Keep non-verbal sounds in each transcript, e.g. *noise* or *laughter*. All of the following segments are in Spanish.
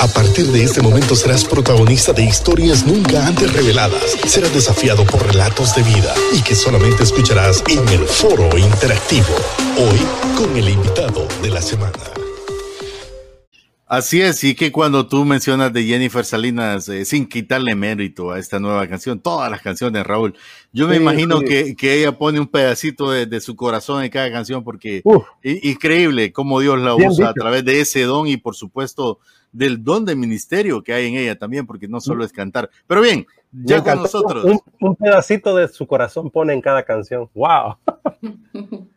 A partir de este momento serás protagonista de historias nunca antes reveladas. Serás desafiado por relatos de vida y que solamente escucharás en el foro interactivo. Hoy con el invitado de la semana. Así es, y que cuando tú mencionas de Jennifer Salinas, eh, sin quitarle mérito a esta nueva canción, todas las canciones, Raúl, yo me imagino Que, que, ella pone un pedacito de, su corazón en cada canción, porque increíble cómo Dios la usa a través de ese don y por supuesto del don de ministerio que hay en ella también, porque no solo es cantar. Pero bien, ya con nosotros. Un, un pedacito de su corazón pone en cada canción. ¡Wow! *laughs*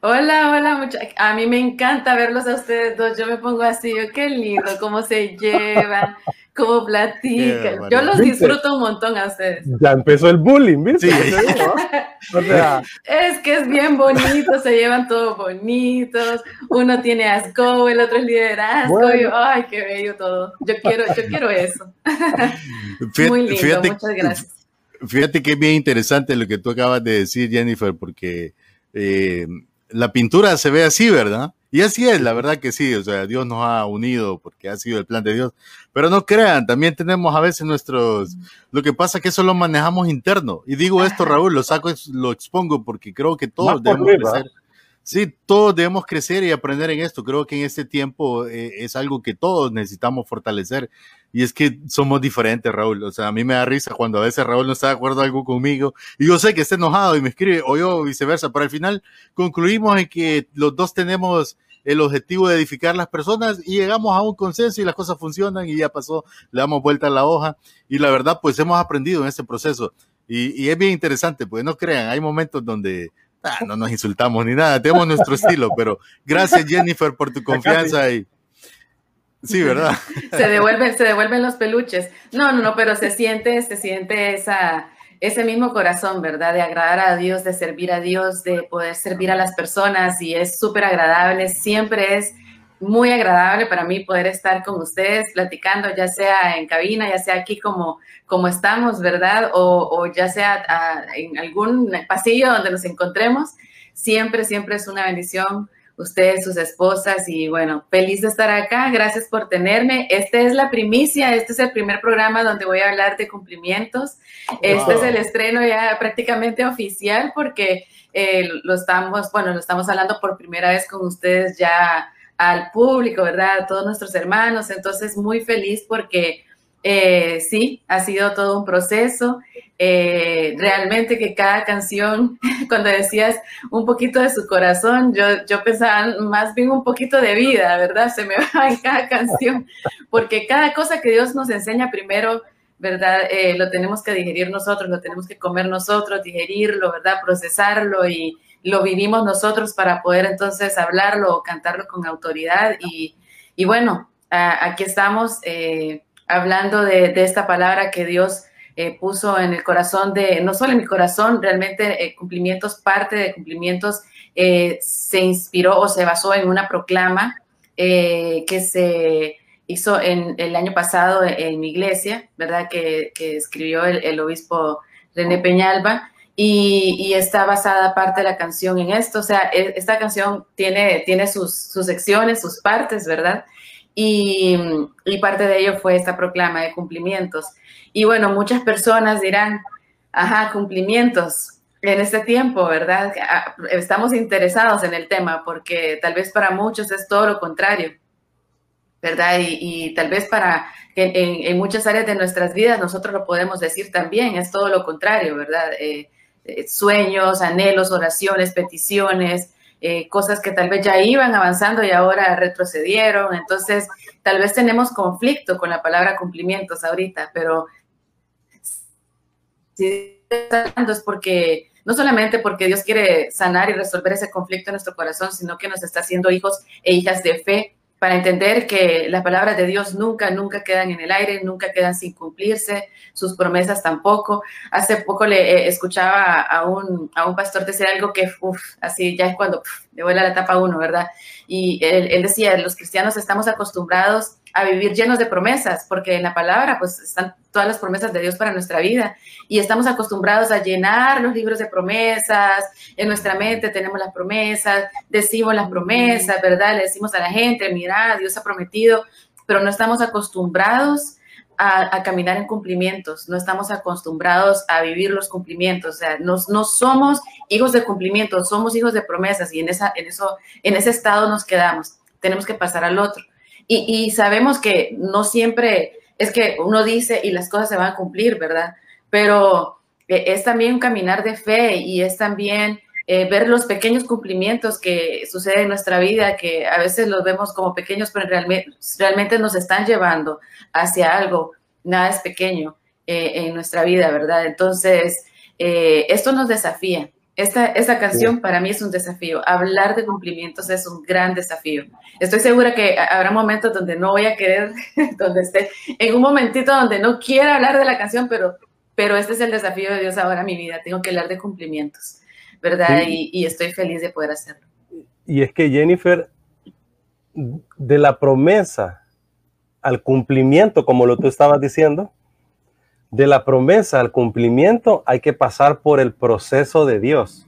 Hola, hola, mucha... a mí me encanta verlos a ustedes dos. Yo me pongo así, yo qué lindo, cómo se llevan, cómo platican. Yo los disfruto un montón a ustedes. Ya empezó el bullying, ¿viste? Es que es bien bonito, se llevan todos bonitos. Uno tiene asco, el otro es liderazgo. ay, qué bello todo. Yo quiero, yo quiero eso. Muy lindo, muchas gracias. Fíjate que es bien interesante lo que tú acabas de decir, Jennifer, porque eh, la pintura se ve así, ¿verdad? Y así es, la verdad que sí, o sea, Dios nos ha unido porque ha sido el plan de Dios. Pero no crean, también tenemos a veces nuestros, lo que pasa es que eso lo manejamos interno. Y digo esto, Raúl, lo saco, lo expongo porque creo que todos debemos crecer. Sí, todos debemos crecer y aprender en esto. Creo que en este tiempo eh, es algo que todos necesitamos fortalecer. Y es que somos diferentes, Raúl. O sea, a mí me da risa cuando a veces Raúl no está de acuerdo algo conmigo. Y yo sé que está enojado y me escribe, o yo viceversa. Pero al final concluimos en que los dos tenemos el objetivo de edificar las personas y llegamos a un consenso y las cosas funcionan y ya pasó, le damos vuelta a la hoja. Y la verdad, pues hemos aprendido en este proceso. Y, y es bien interesante, pues no crean, hay momentos donde Ah, no nos insultamos ni nada, tenemos nuestro *laughs* estilo, pero gracias Jennifer por tu confianza y sí, ¿verdad? *laughs* Se devuelven, se devuelven los peluches. No, no, no, pero se siente, se siente esa, ese mismo corazón, ¿verdad? De agradar a Dios, de servir a Dios, de poder servir a las personas y es súper agradable, siempre es muy agradable para mí poder estar con ustedes platicando, ya sea en cabina, ya sea aquí como, como estamos, ¿verdad? O, ya sea ah, en algún pasillo donde nos encontremos. Siempre, siempre es una bendición ustedes, sus esposas y bueno, feliz de estar acá. Gracias por tenerme. Esta es la primicia, este es el primer programa donde voy a hablar de cumplimientos. Este es el estreno ya prácticamente oficial porque eh, lo estamos, bueno, lo estamos hablando por primera vez con ustedes ya al público, ¿verdad? A todos nuestros hermanos. Entonces, muy feliz porque eh, sí, ha sido todo un proceso. Eh, realmente que cada canción, *laughs* cuando decías un poquito de su corazón, yo, yo pensaba más bien un poquito de vida, ¿verdad? Se me *laughs* va en cada canción, porque cada cosa que Dios nos enseña primero, ¿verdad? Eh, lo tenemos que digerir nosotros, lo tenemos que comer nosotros, digerirlo, ¿verdad? Procesarlo y, lo vivimos nosotros para poder entonces hablarlo o cantarlo con autoridad. Y, bueno, aquí estamos eh, hablando de, esta palabra que Dios eh, puso en el corazón de, no solo en mi corazón, realmente eh, cumplimientos, parte de cumplimientos, se inspiró o se basó en una proclama que se hizo en el año pasado en mi iglesia, ¿verdad? Que, escribió el, obispo René Peñalba y, está basada parte de la canción en esto. O sea, e, esta canción tiene, tiene sus, secciones, sus partes, ¿verdad? Y, parte de ello fue esta proclama de cumplimientos. Y bueno, muchas personas dirán, ajá, cumplimientos en este tiempo, ¿verdad? Ah, estamos interesados en el tema porque tal vez para muchos es todo lo contrario, ¿verdad? Y, tal vez para en, en, muchas áreas de nuestras vidas nosotros lo podemos decir también, es todo lo contrario, ¿verdad? Eh, eh, sueños, anhelos, oraciones, peticiones, eh, cosas que tal vez ya iban avanzando y ahora retrocedieron. Entonces, tal vez tenemos conflicto con la palabra cumplimientos ahorita, pero si es porque no solamente porque Dios quiere sanar y resolver ese conflicto en nuestro corazón, sino que nos está haciendo hijos e hijas de fe para entender que las palabras de Dios nunca, nunca quedan en el aire, nunca quedan sin cumplirse, sus promesas tampoco. Hace poco le eh, escuchaba a un, a un pastor decir algo que, uff, así ya es cuando le vuela la tapa uno, ¿verdad? Y él, él decía, los cristianos estamos acostumbrados a vivir llenos de promesas, porque en la palabra pues están todas las promesas de Dios para nuestra vida y estamos acostumbrados a llenar los libros de promesas, en nuestra mente tenemos las promesas, decimos las promesas, ¿verdad? Le decimos a la gente, mira, Dios ha prometido, pero no estamos acostumbrados a, caminar en cumplimientos, no estamos acostumbrados a vivir los cumplimientos, o sea, no, no somos hijos de cumplimientos, somos hijos de promesas y en, esa, en, eso, en ese estado nos quedamos, tenemos que pasar al otro. Y, y sabemos que no siempre es que uno dice y las cosas se van a cumplir, ¿verdad? Pero eh, es también un caminar de fe y es también eh, ver los pequeños cumplimientos que suceden en nuestra vida, que a veces los vemos como pequeños, pero realmente, realmente nos están llevando hacia algo, nada es pequeño eh, en nuestra vida, ¿verdad? Entonces, eh, esto nos desafía. Esta, esta canción para mí es un desafío. Hablar de cumplimientos es un gran desafío. Estoy segura que habrá momentos donde no voy a querer, *laughs* donde esté en un momentito donde no quiera hablar de la canción, pero, pero este es el desafío de Dios ahora en mi vida. Tengo que hablar de cumplimientos. ¿verdad? Y, estoy feliz de poder hacerlo. Y es que Jennifer, de la promesa al cumplimiento, como lo tú estabas diciendo, de la promesa al cumplimiento hay que pasar por el proceso de Dios.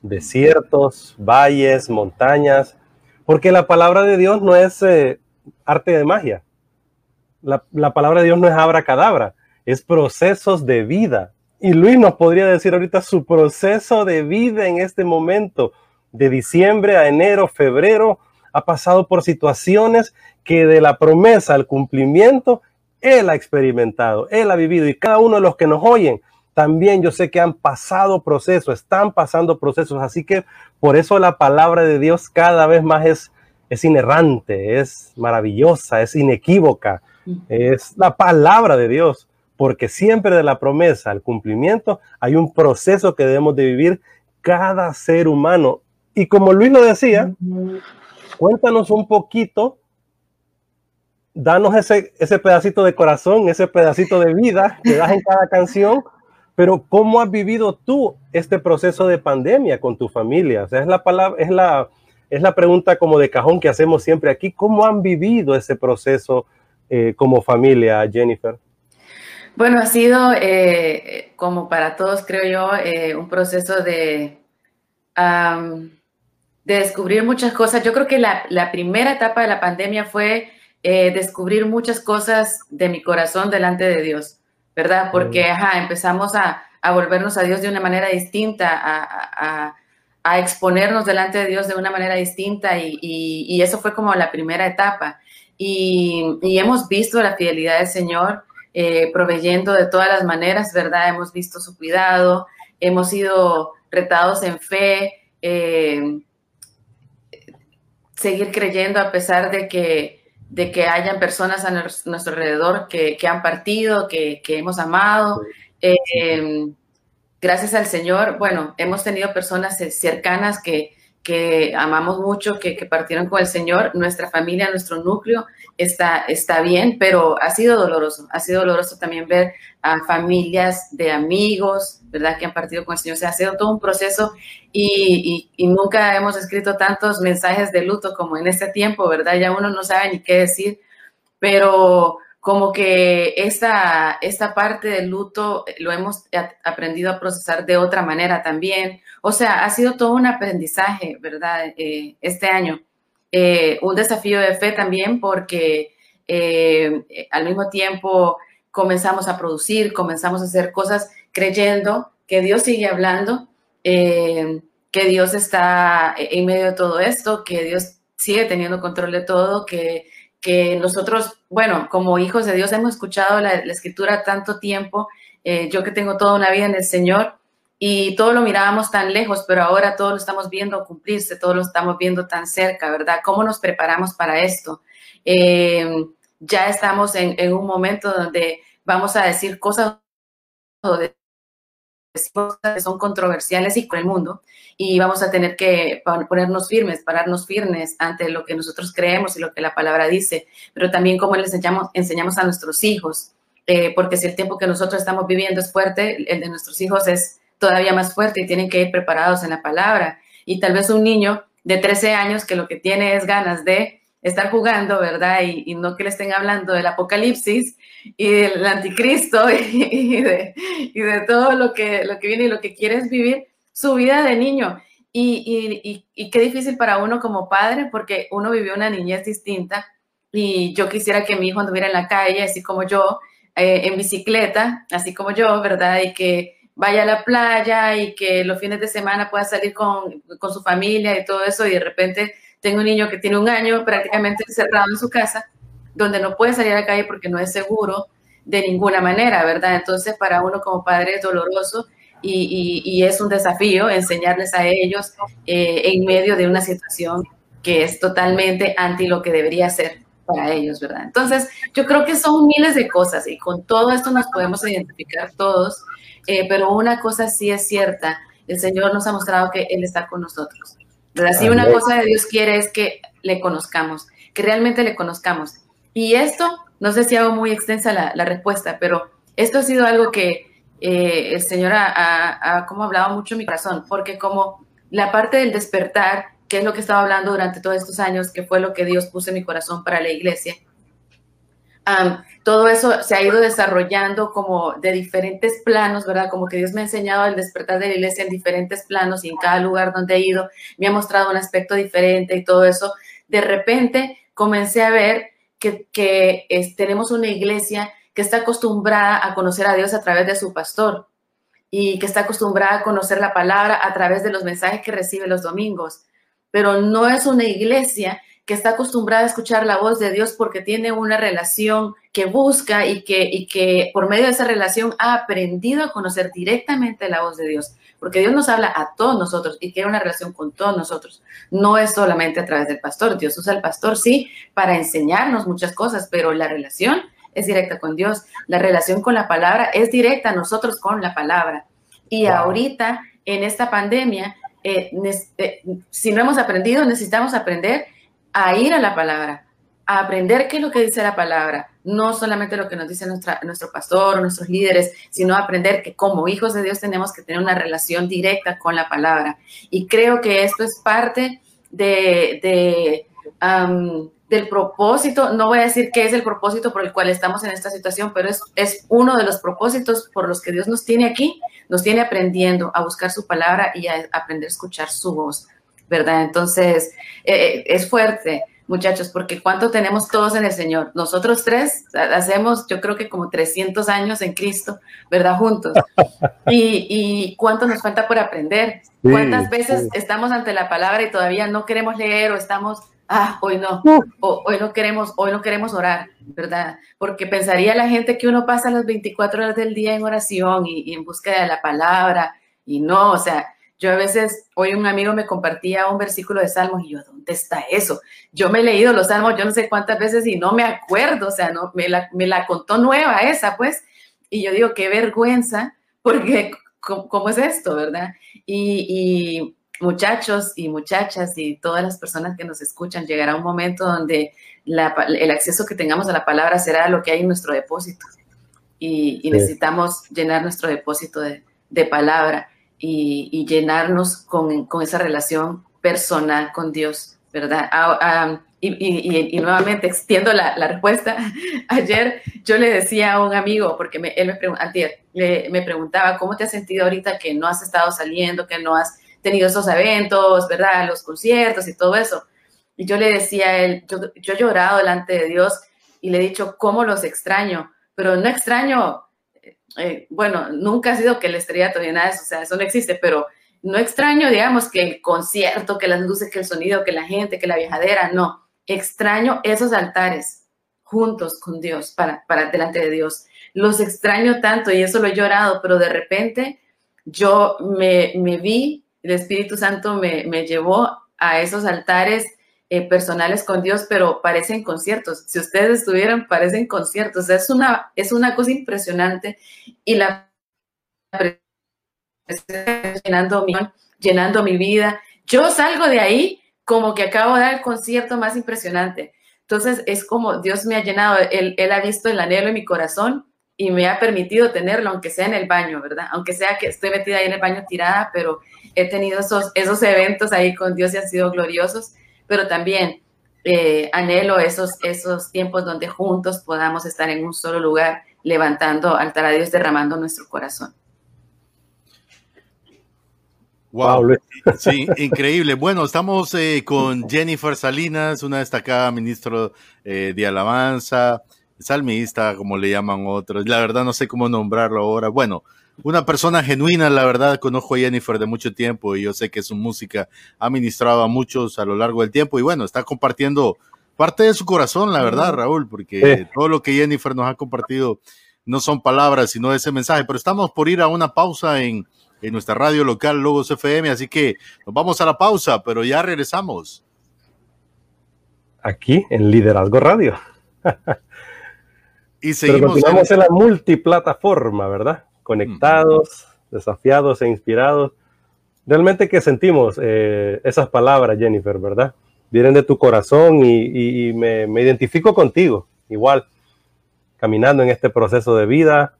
Desiertos, valles, montañas, porque la palabra de Dios no es eh, arte de magia. La, la, palabra de Dios no es abracadabra, es procesos de vida. Y Luis nos podría decir ahorita su proceso de vida en este momento, de diciembre a enero, febrero, ha pasado por situaciones que de la promesa al cumplimiento, él ha experimentado, él ha vivido y cada uno de los que nos oyen, también yo sé que han pasado procesos, están pasando procesos, así que por eso la palabra de Dios cada vez más es, es inerrante, es maravillosa, es inequívoca, es la palabra de Dios porque siempre de la promesa al cumplimiento hay un proceso que debemos de vivir cada ser humano. Y como Luis lo decía, cuéntanos un poquito, danos ese, ese pedacito de corazón, ese pedacito de vida que das en cada canción, pero ¿cómo has vivido tú este proceso de pandemia con tu familia? O sea, es la palabra, es la, es la pregunta como de cajón que hacemos siempre aquí. ¿Cómo han vivido ese proceso eh, como familia, Jennifer? Bueno, ha sido, eh, como para todos, creo yo, eh, un proceso de, de descubrir muchas cosas. Yo creo que la, primera etapa de la pandemia fue eh, descubrir muchas cosas de mi corazón delante de Dios, ¿verdad? Porque empezamos a, volvernos a Dios de una manera distinta, a, exponernos delante de Dios de una manera distinta y, eso fue como la primera etapa. Y, y hemos visto la fidelidad del Señor eh, proveyendo de todas las maneras, ¿verdad? Hemos visto su cuidado, hemos sido retados en fe, eh, seguir creyendo a pesar de que, de que hayan personas a nuestro alrededor que, han partido, que, hemos amado. Eh, gracias al Señor, bueno, hemos tenido personas cercanas que, que amamos mucho, que, partieron con el Señor, nuestra familia, nuestro núcleo está, está bien, pero ha sido doloroso, ha sido doloroso también ver a familias de amigos, ¿verdad?, que han partido con el Señor. O sea, ha sido todo un proceso y, nunca hemos escrito tantos mensajes de luto como en este tiempo, ¿verdad? Ya uno no sabe ni qué decir, pero como que esta, esta parte del luto lo hemos aprendido a procesar de otra manera también. O sea, ha sido todo un aprendizaje, ¿verdad? Eh, este año. Eh, un desafío de fe también porque eh, al mismo tiempo comenzamos a producir, comenzamos a hacer cosas creyendo que Dios sigue hablando, que Dios está en medio de todo esto, que Dios sigue teniendo control de todo, que que nosotros, bueno, como hijos de Dios hemos escuchado la, escritura tanto tiempo, eh, yo que tengo toda una vida en el Señor y todo lo mirábamos tan lejos, pero ahora todo lo estamos viendo cumplirse, todo lo estamos viendo tan cerca, ¿verdad? ¿Cómo nos preparamos para esto? Eh, ya estamos en, en, un momento donde vamos a decir cosas que son controversiales y con el mundo y vamos a tener que ponernos firmes, pararnos firmes ante lo que nosotros creemos y lo que la palabra dice, pero también cómo les enseñamos, enseñamos a nuestros hijos, eh, porque si el tiempo que nosotros estamos viviendo es fuerte, el de nuestros hijos es todavía más fuerte y tienen que ir preparados en la palabra. Y tal vez un niño de 13 años que lo que tiene es ganas de estar jugando, ¿verdad? Y, no que le estén hablando del apocalipsis y del anticristo *laughs* y, de, todo lo que, lo que viene y lo que quiere es vivir su vida de niño. Y, qué difícil para uno como padre, porque uno vivió una niñez distinta y yo quisiera que mi hijo anduviera en la calle, así como yo, eh, en bicicleta, así como yo, ¿verdad? Y que vaya a la playa y que los fines de semana pueda salir con, con su familia y todo eso, y de repente tengo un niño que tiene un año prácticamente encerrado en su casa, donde no puede salir a la calle porque no es seguro de ninguna manera, ¿verdad? Entonces, para uno como padre es doloroso y, y, es un desafío enseñarles a ellos eh, en medio de una situación que es totalmente anti lo que debería ser para ellos, ¿verdad? Entonces, yo creo que son miles de cosas y con todo esto nos podemos identificar todos, eh, pero una cosa sí es cierta, el Señor nos ha mostrado que Él está con nosotros. ¿verdad? Si una cosa de Dios quiere es que le conozcamos, que realmente le conozcamos. Y esto, no sé si hago muy extensa la, la respuesta, pero esto ha sido algo que eh, el Señor ha, como hablado mucho en mi corazón, porque como la parte del despertar, que es lo que estaba hablando durante todos estos años, que fue lo que Dios puso en mi corazón para la iglesia, todo eso se ha ido desarrollando como de diferentes planos, ¿verdad? Como que Dios me ha enseñado el despertar de la iglesia en diferentes planos y en cada lugar donde he ido me ha mostrado un aspecto diferente y todo eso. De repente comencé a ver que, tenemos una iglesia que está acostumbrada a conocer a Dios a través de su pastor y que está acostumbrada a conocer la palabra a través de los mensajes que recibe los domingos. Pero no es una iglesia que está acostumbrada a escuchar la voz de Dios porque tiene una relación que busca y que, y que por medio de esa relación ha aprendido a conocer directamente la voz de Dios. Porque Dios nos habla a todos nosotros y quiere una relación con todos nosotros. No es solamente a través del pastor. Dios usa al pastor, sí, para enseñarnos muchas cosas, pero la relación es directa con Dios. La relación con la palabra es directa nosotros con la palabra. Y ahorita, en esta pandemia, eh, eh, si no hemos aprendido, necesitamos aprender a ir a la palabra, a aprender qué es lo que dice la palabra, no solamente lo que nos dice nuestro pastor o nuestros líderes, sino aprender que como hijos de Dios tenemos que tener una relación directa con la palabra. Y creo que esto es parte de del propósito, no voy a decir qué es el propósito por el cual estamos en esta situación, pero es, es uno de los propósitos por los que Dios nos tiene aquí, nos tiene aprendiendo a buscar su palabra y a aprender a escuchar su voz, ¿verdad? Entonces, eh, eh, es fuerte, muchachos, porque ¿cuánto tenemos todos en el Señor? Nosotros tres hacemos, yo creo que como 300 años en Cristo, ¿verdad? Juntos. Y, y cuánto nos falta por aprender. ¿Cuántas veces estamos ante la palabra y todavía no queremos leer o estamos ah, hoy no, hoy no queremos, hoy no queremos orar, ¿verdad? Porque pensaría la gente que uno pasa las 24 horas del día en oración y, en búsqueda de la palabra, y no, o sea, yo a veces, hoy un amigo me compartía un versículo de Salmos y yo, ¿dónde está eso? Yo me he leído los Salmos yo no sé cuántas veces y no me acuerdo, o sea, no, me la, me la contó nueva esa, pues, y yo digo, qué vergüenza, porque ¿cómo, es esto, verdad? y muchachos y muchachas y todas las personas que nos escuchan, llegará un momento donde el acceso que tengamos a la palabra será lo que hay en nuestro depósito. Y, necesitamos llenar nuestro depósito de, palabra y, llenarnos con, esa relación personal con Dios, ¿verdad? Ah, ah, y, nuevamente extiendo la, respuesta. *laughs* Ayer yo le decía a un amigo, porque él me, me preguntaba, ¿cómo te has sentido ahorita que no has estado saliendo, que no has tenido esos eventos, ¿verdad? Los conciertos y todo eso. Y yo le decía a él, yo, he llorado delante de Dios y le he dicho cómo los extraño, pero no extraño, eh, bueno, nunca ha sido que el estrellato ni nada de eso, o sea, eso no existe, pero no extraño, digamos, que el concierto, que las luces, que el sonido, que la gente, que la viajadera, no. Extraño esos altares juntos con Dios, para, para delante de Dios. Los extraño tanto y eso lo he llorado, pero de repente yo me, me vi el Espíritu Santo me, llevó a esos altares eh, personales con Dios, pero parecen conciertos. Si ustedes estuvieran, parecen conciertos. Es una, es una cosa impresionante y la llenando mi, llenando mi vida. Yo salgo de ahí como que acabo de dar el concierto más impresionante. Entonces es como Dios me ha llenado, él, él ha visto el anhelo en mi corazón y me ha permitido tenerlo, aunque sea en el baño, ¿verdad? Aunque sea que estoy metida ahí en el baño tirada, pero he tenido esos, esos eventos ahí con Dios y han sido gloriosos, pero también eh, anhelo esos, esos tiempos donde juntos podamos estar en un solo lugar, levantando altar a Dios, derramando nuestro corazón. Wow, sí, increíble. Bueno, estamos eh, con Jennifer Salinas, una destacada ministra eh, de alabanza, salmista, como le llaman otros. La verdad no sé cómo nombrarlo ahora. Bueno, una persona genuina, la verdad, conozco a Jennifer de mucho tiempo y yo sé que su música ha ministrado a muchos a lo largo del tiempo y bueno, está compartiendo parte de su corazón, la verdad, Raúl, porque todo lo que Jennifer nos ha compartido no son palabras, sino ese mensaje. Pero estamos por ir a una pausa en, en nuestra radio local Logos FM, así que nos vamos a la pausa, pero ya regresamos. Aquí en Liderazgo Radio. *laughs* y seguimos. continuamos en... la multiplataforma, ¿verdad? Conectados, desafiados e inspirados. Realmente que sentimos eh, esas palabras, Jennifer, ¿verdad? Vienen de tu corazón y, me, me identifico contigo, igual caminando en este proceso de vida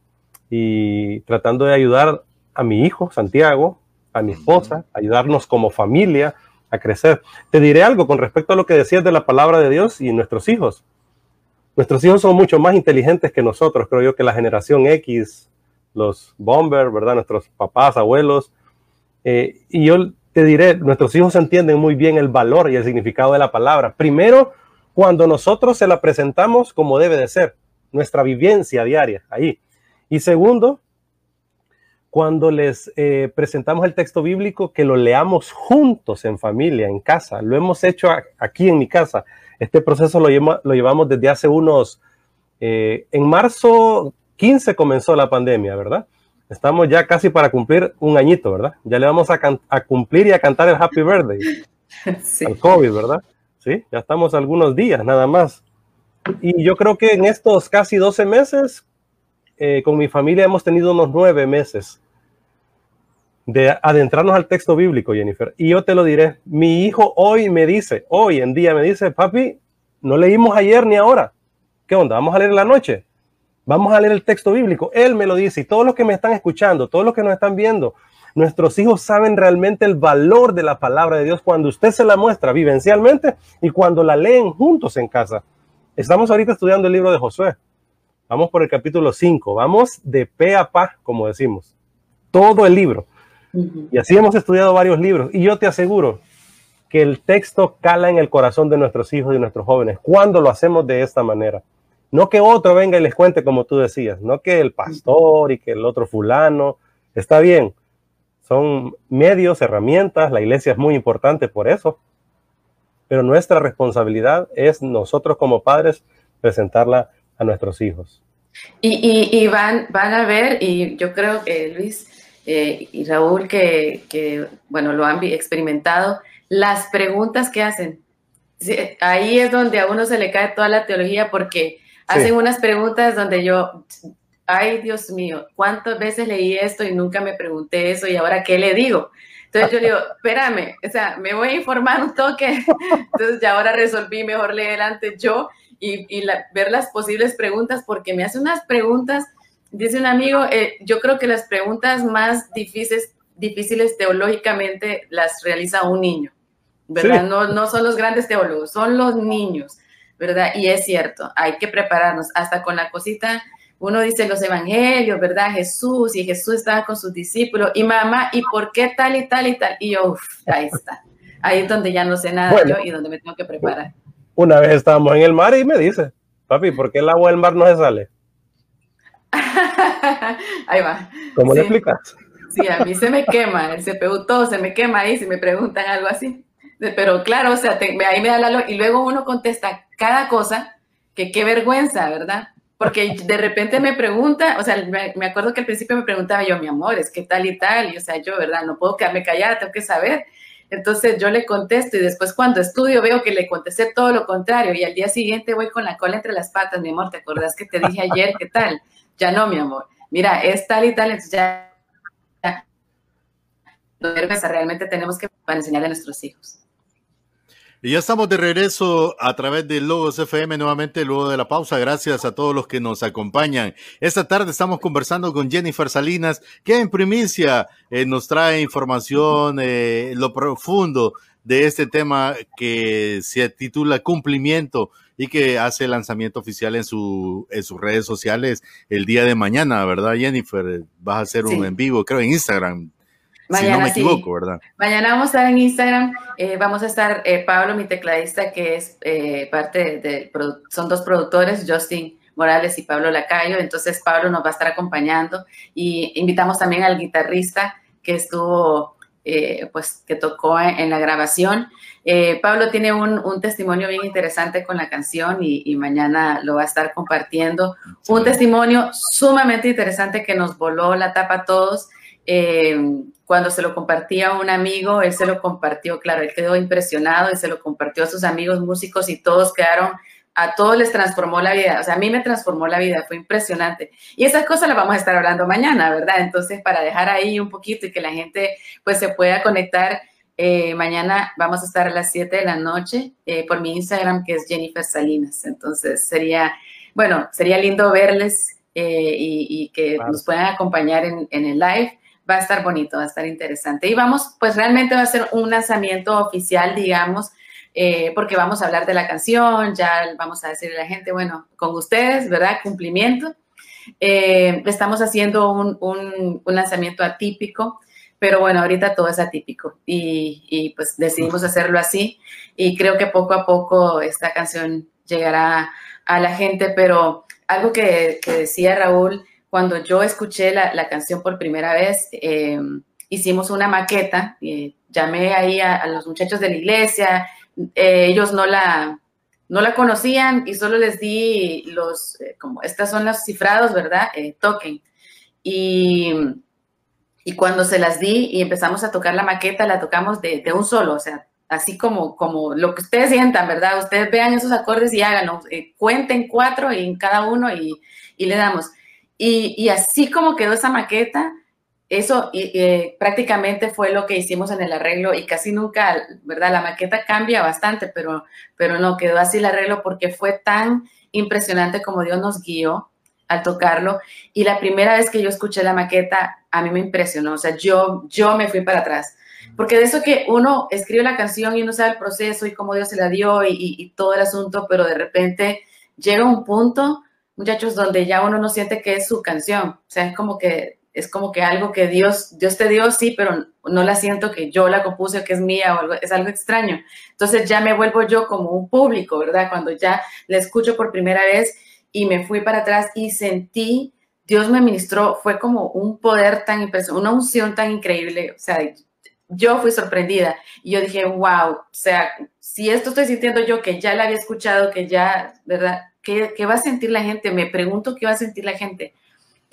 y tratando de ayudar a mi hijo, Santiago, a mi esposa, ayudarnos como familia a crecer. Te diré algo con respecto a lo que decías de la palabra de Dios y nuestros hijos. Nuestros hijos son mucho más inteligentes que nosotros, creo yo que la generación X, los bombers, ¿verdad? Nuestros papás, abuelos. Eh, y yo te diré, nuestros hijos entienden muy bien el valor y el significado de la palabra. Primero, cuando nosotros se la presentamos como debe de ser nuestra vivencia diaria ahí. Y segundo, cuando les eh, presentamos el texto bíblico, que lo leamos juntos en familia, en casa. Lo hemos hecho aquí en mi casa. Este proceso lo, lo llevamos desde hace unos... Eh, en marzo 15 comenzó la pandemia, ¿verdad? Estamos ya casi para cumplir un añito, ¿verdad? Ya le vamos a, a cumplir y a cantar el Happy Birthday *laughs* sí. al COVID, ¿verdad? Sí, ya estamos algunos días nada más. Y yo creo que en estos casi 12 meses, eh, con mi familia hemos tenido unos nueve meses de adentrarnos al texto bíblico, Jennifer. Y yo te lo diré, mi hijo hoy me dice, hoy en día me dice, papi, no leímos ayer ni ahora. ¿Qué onda? ¿Vamos a leer la noche? Vamos a leer el texto bíblico. Él me lo dice y todos los que me están escuchando, todos los que nos están viendo, nuestros hijos saben realmente el valor de la palabra de Dios cuando usted se la muestra vivencialmente y cuando la leen juntos en casa. Estamos ahorita estudiando el libro de Josué. Vamos por el capítulo 5. Vamos de pe a pa, como decimos. Todo el libro. Y así hemos estudiado varios libros. Y yo te aseguro que el texto cala en el corazón de nuestros hijos y nuestros jóvenes cuando lo hacemos de esta manera. No que otro venga y les cuente como tú decías, no que el pastor y que el otro fulano. Está bien, son medios, herramientas, la iglesia es muy importante por eso, pero nuestra responsabilidad es nosotros como padres presentarla a nuestros hijos. Y, van, van a ver, y yo creo que Luis eh, y Raúl, que, bueno, lo han experimentado, las preguntas que hacen. Ahí es donde a uno se le cae toda la teología porque hacen unas preguntas donde yo, ay Dios mío, ¿cuántas veces leí esto y nunca me pregunté eso y ahora qué le digo? Entonces yo le digo, *laughs* espérame, o sea, me voy a informar un toque. Entonces ya ahora resolví mejor leer antes yo y, ver las posibles preguntas porque me hace unas preguntas, dice un amigo, eh, yo creo que las preguntas más difíciles, difíciles teológicamente las realiza un niño, ¿verdad? No, no son los grandes teólogos, son los niños, ¿verdad? Y es cierto, hay que prepararnos hasta con la cosita uno dice los evangelios, ¿verdad? Jesús y Jesús estaba con sus discípulos y mamá, ¿y por qué tal y tal y tal? Y yo, uff, ahí está. Ahí es donde ya no sé nada yo y donde me tengo que preparar. Una vez estábamos en el mar y me dice, papi, ¿por qué el agua del mar no se sale? *laughs* ahí va. ¿Cómo le explicas? Sí, a mí se me quema, el CPU todo se me quema ahí si me preguntan algo así. Pero claro, o sea, ahí me da la... Y luego uno contesta cada cosa, que qué vergüenza, ¿verdad? porque de repente me pregunta, o sea, me, acuerdo que al principio me preguntaba yo, mi amor, es que tal y tal, y o sea, yo, ¿verdad? No puedo quedarme callada, tengo que saber. Entonces yo le contesto y después cuando estudio veo que le contesté todo lo contrario y al día siguiente voy con la cola entre las patas, mi amor, ¿te acordás que te dije ayer qué tal? Ya no, mi amor. Mira, es tal y tal, entonces ya, realmente tenemos que para enseñarle a nuestros hijos. Y ya estamos de regreso a través de Logos FM nuevamente luego de la pausa. Gracias a todos los que nos acompañan. Esta tarde estamos conversando con Jennifer Salinas, que en primicia eh, nos trae información, eh, lo profundo de este tema que se titula Cumplimiento y que hace el lanzamiento oficial en, su, en sus redes sociales el día de mañana, ¿verdad, Jennifer? Vas a hacer un en vivo, creo, en Instagram. si no me equivoco, ¿verdad? Mañana vamos a estar en Instagram, eh, vamos a estar eh, Pablo, mi tecladista, que es eh, parte de, son dos productores, Justin Morales y Pablo Lacayo, entonces Pablo nos va a estar acompañando y invitamos también al guitarrista que estuvo, pues, que tocó en, la grabación. Pablo tiene un, testimonio bien interesante con la canción y, y mañana lo va a estar compartiendo. Un testimonio sumamente interesante que nos voló la tapa a todos. Eh, cuando se lo compartía a un amigo, él se lo compartió, claro, él quedó impresionado y se lo compartió a sus amigos músicos y todos quedaron, a todos les transformó la vida, o sea, a mí me transformó la vida, fue impresionante. Y esas cosas las vamos a estar hablando mañana, ¿verdad? Entonces, para dejar ahí un poquito y que la gente pues se pueda conectar, eh, mañana vamos a estar a las 7 de la noche eh, por mi Instagram, que es Jennifer Salinas. Entonces, sería, bueno, sería lindo verles y, que nos puedan acompañar en, en el live va a estar bonito, va a estar interesante. Y vamos, pues realmente va a ser un lanzamiento oficial, digamos, eh, porque vamos a hablar de la canción, ya vamos a decirle a la gente, bueno, con ustedes, ¿verdad? Cumplimiento. Eh, estamos haciendo un, un, lanzamiento atípico, pero bueno, ahorita todo es atípico y, y, pues decidimos hacerlo así y creo que poco a poco esta canción llegará a la gente, pero algo que, que decía Raúl, cuando yo escuché la, canción por primera vez, eh, hicimos una maqueta, eh, llamé ahí a, los muchachos de la iglesia, eh, ellos no la, no la conocían y solo les di los, como estas son los cifrados, ¿verdad? toquen. Y, y, cuando se las di y empezamos a tocar la maqueta, la tocamos de, un solo, o sea, así como, como lo que ustedes sientan, ¿verdad? Ustedes vean esos acordes y háganlo, cuenten cuatro en cada uno y, y le damos. Y, así como quedó esa maqueta, eso prácticamente fue lo que hicimos en el arreglo y casi nunca, ¿verdad? La maqueta cambia bastante, pero, pero no, quedó así el arreglo porque fue tan impresionante como Dios nos guió al tocarlo. Y la primera vez que yo escuché la maqueta, a mí me impresionó, o sea, yo, yo me fui para atrás. Porque de eso que uno escribe la canción y uno sabe el proceso y cómo Dios se la dio y todo el asunto, pero de repente llega un punto muchachos, donde ya uno no siente que es su canción. O sea, es como que es como que algo que Dios, Dios te dio, sí, pero no la siento que yo la compuse, que es mía o algo, es algo extraño. Entonces ya me vuelvo yo como un público, ¿verdad? Cuando ya la escucho por primera vez y me fui para atrás y sentí, Dios me ministró, fue como un poder tan impresionante, una unción tan increíble, o sea, yo fui sorprendida y yo dije, wow, o sea, si esto estoy sintiendo yo que ya la había escuchado, que ya, ¿verdad? ¿Qué, va a sentir la gente? Me pregunto qué va a sentir la gente.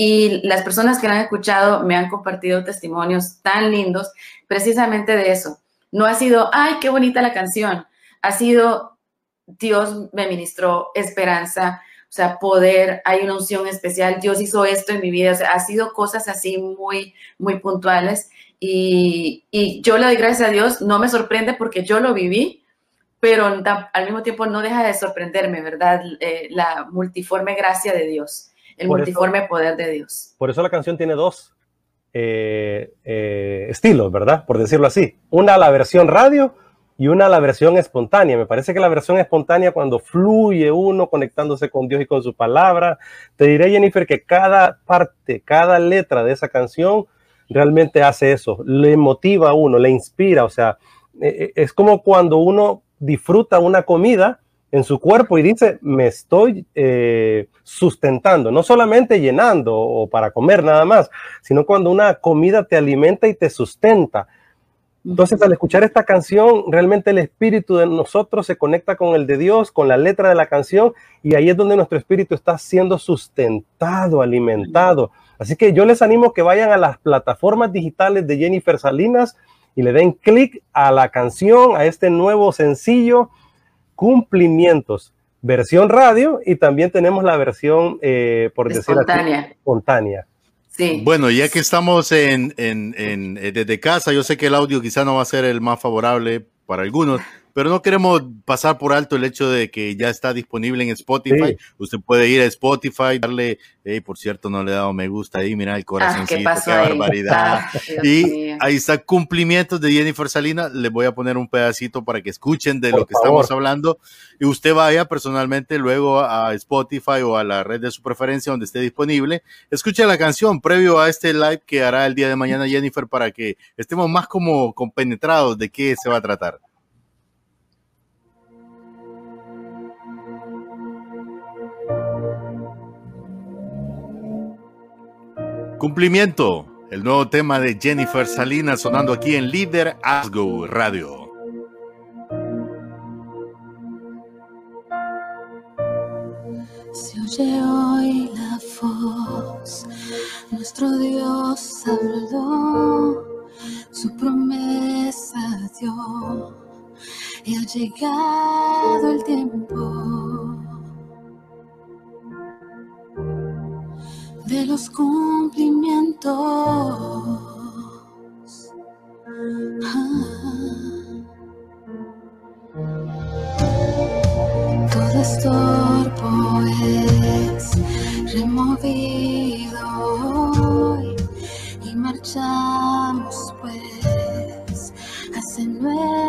Y las personas que han escuchado me han compartido testimonios tan lindos precisamente de eso. No ha sido, ay, qué bonita la canción. Ha sido, Dios me ministró esperanza, o sea, poder, hay una unción especial, Dios hizo esto en mi vida, o sea, ha sido cosas así muy, muy puntuales. Y, y yo le doy gracias a Dios, no me sorprende porque yo lo viví, pero al mismo tiempo no deja de sorprenderme, ¿verdad? Eh, la multiforme gracia de Dios, el multiforme poder de Dios. Por eso la canción tiene dos eh, eh, estilos, ¿verdad? Por decirlo así. Una la versión radio y una la versión espontánea. Me parece que la versión espontánea cuando fluye uno conectándose con Dios y con su palabra. Te diré, Jennifer, que cada parte, cada letra de esa canción realmente hace eso. Le motiva a uno, le inspira, o sea, es como cuando uno disfruta una comida en su cuerpo y dice, me estoy eh, sustentando, no solamente llenando o para comer nada más, sino cuando una comida te alimenta y te sustenta. Entonces, al escuchar esta canción, realmente el espíritu de nosotros se conecta con el de Dios, con la letra de la canción, y ahí es donde nuestro espíritu está siendo sustentado, alimentado. Así que yo les animo que vayan a las plataformas digitales de Jennifer Salinas, y le den clic a la canción, a este nuevo sencillo, Cumplimientos, versión radio y también tenemos la versión, eh, por decirlo así, espontánea. Sí. Bueno, ya que estamos en, en, en, eh, desde casa, yo sé que el audio quizá no va a ser el más favorable para algunos, pero no queremos pasar por alto el hecho de que ya está disponible en Spotify. Usted puede ir a Spotify, darle, por cierto, no le he dado me gusta ahí, mira el ah, corazoncito, qué, barbaridad. y ahí está cumplimientos de Jennifer Salina. Les voy a poner un pedacito para que escuchen de lo que estamos hablando. Y usted vaya personalmente luego a Spotify o a la red de su preferencia donde esté disponible. Escuche la canción previo a este live que hará el día de mañana Jennifer para que estemos más como compenetrados de qué se va a tratar. Cumplimiento, el nuevo tema de Jennifer Salinas sonando aquí en Líder Asgo Radio. Se oye hoy la voz, nuestro Dios habló, su promesa dio y ha llegado el tiempo de los cumplimientos. Todo estorbo es removido hoy y marchamos pues hace nuevo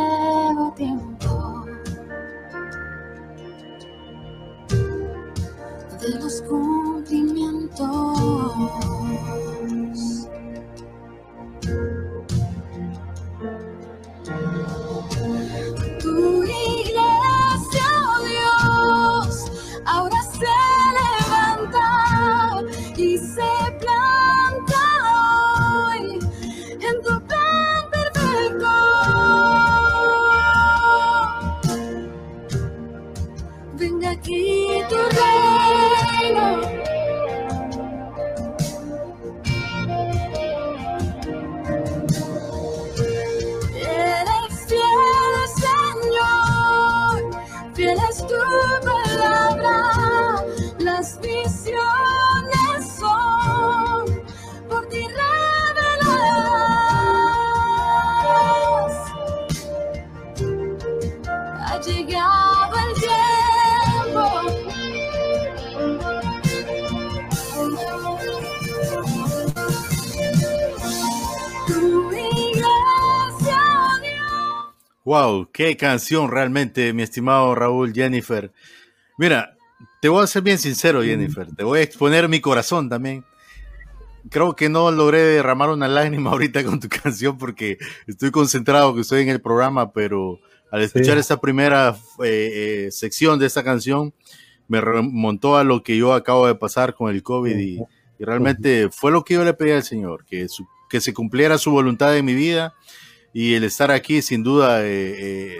qué canción realmente, mi estimado Raúl Jennifer. Mira, te voy a ser bien sincero, Jennifer. Te voy a exponer mi corazón también. Creo que no logré derramar una lágrima *laughs* ahorita con tu canción porque estoy concentrado que estoy en el programa, pero al escuchar esa primera eh, eh, sección de esta canción, me remontó a lo que yo acabo de pasar con el COVID y, realmente fue lo que yo le pedí al Señor, que, que se cumpliera su voluntad en mi vida y el estar aquí sin duda eh,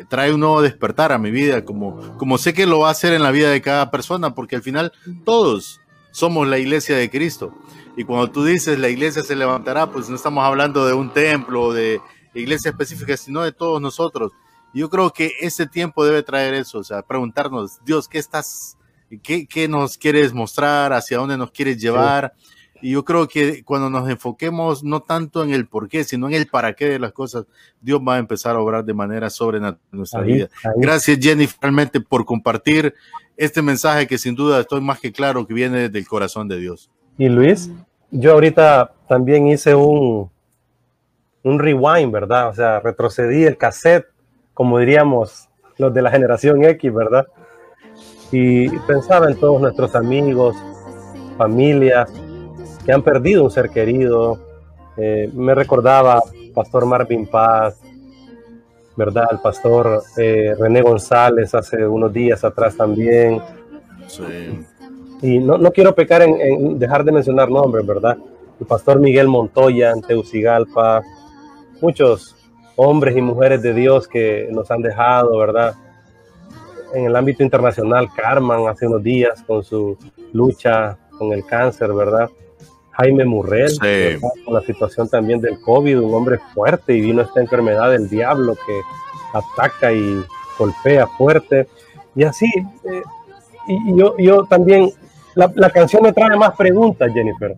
eh, trae un nuevo despertar a mi vida, como, como sé que lo va a hacer en la vida de cada persona, porque al final todos somos la iglesia de Cristo. Y cuando tú dices la iglesia se levantará, pues no estamos hablando de un templo o de iglesia específica, sino de todos nosotros. Yo creo que ese tiempo debe traer eso, o sea, preguntarnos, Dios, ¿qué estás, qué, qué nos quieres mostrar, hacia dónde nos quieres llevar? Y yo creo que cuando nos enfoquemos no tanto en el por qué, sino en el para qué de las cosas, Dios va a empezar a obrar de manera sobrenatural en nuestra vida. Gracias, Jenny, realmente por compartir este mensaje que sin duda estoy más que claro que viene del corazón de Dios. Y Luis, yo ahorita también hice un, un rewind, ¿verdad? O sea, retrocedí el cassette, como diríamos los de la generación X, ¿verdad? Y pensaba en todos nuestros amigos, familias, que han perdido un ser querido. Eh, me recordaba Pastor Marvin Paz, ¿verdad? El pastor eh, René González hace unos días atrás también. Sí. Y no, no quiero pecar en, dejar de mencionar nombres, ¿verdad? El pastor Miguel Montoya en Teucigalpa, muchos hombres y mujeres de Dios que nos han dejado, ¿verdad? En el ámbito internacional, Carmen hace unos días con su lucha con el cáncer, ¿verdad? Jaime Murrell, con la situación también del COVID, un hombre fuerte y vino esta enfermedad del diablo que ataca y golpea fuerte. Y así, eh, y, yo, yo también, la, canción me trae más preguntas, Jennifer,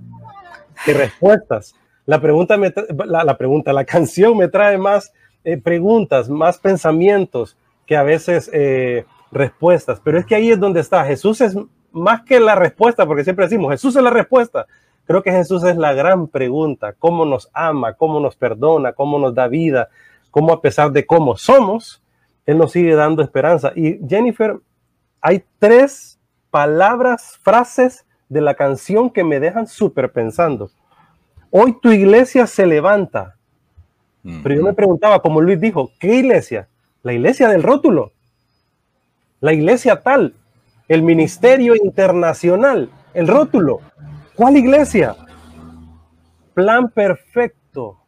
que respuestas. La pregunta, me la, pregunta, la *laughs* canción me trae más eh, preguntas, más pensamientos que a veces eh, respuestas, pero es que ahí es donde está. Jesús es más que la respuesta, porque siempre decimos, Jesús es la respuesta. Creo que Jesús es la gran pregunta, cómo nos ama, cómo nos perdona, cómo nos da vida, cómo a pesar de cómo somos, Él nos sigue dando esperanza. Y Jennifer, hay tres palabras, frases de la canción que me dejan súper pensando. Hoy tu iglesia se levanta. Pero yo me preguntaba, como Luis dijo, ¿qué iglesia? La iglesia del rótulo. La iglesia tal. El ministerio internacional. El rótulo. ¿Cuál iglesia? Plan perfecto.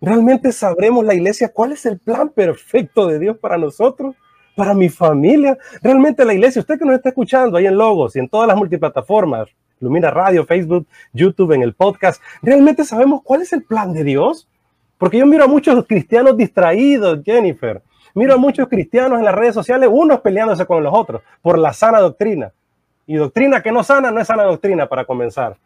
¿Realmente sabremos la iglesia cuál es el plan perfecto de Dios para nosotros? Para mi familia. Realmente la iglesia, usted que nos está escuchando ahí en Logos y en todas las multiplataformas, Lumina Radio, Facebook, YouTube, en el podcast, ¿realmente sabemos cuál es el plan de Dios? Porque yo miro a muchos cristianos distraídos, Jennifer. Miro a muchos cristianos en las redes sociales, unos peleándose con los otros por la sana doctrina. Y doctrina que no sana no es sana doctrina para comenzar.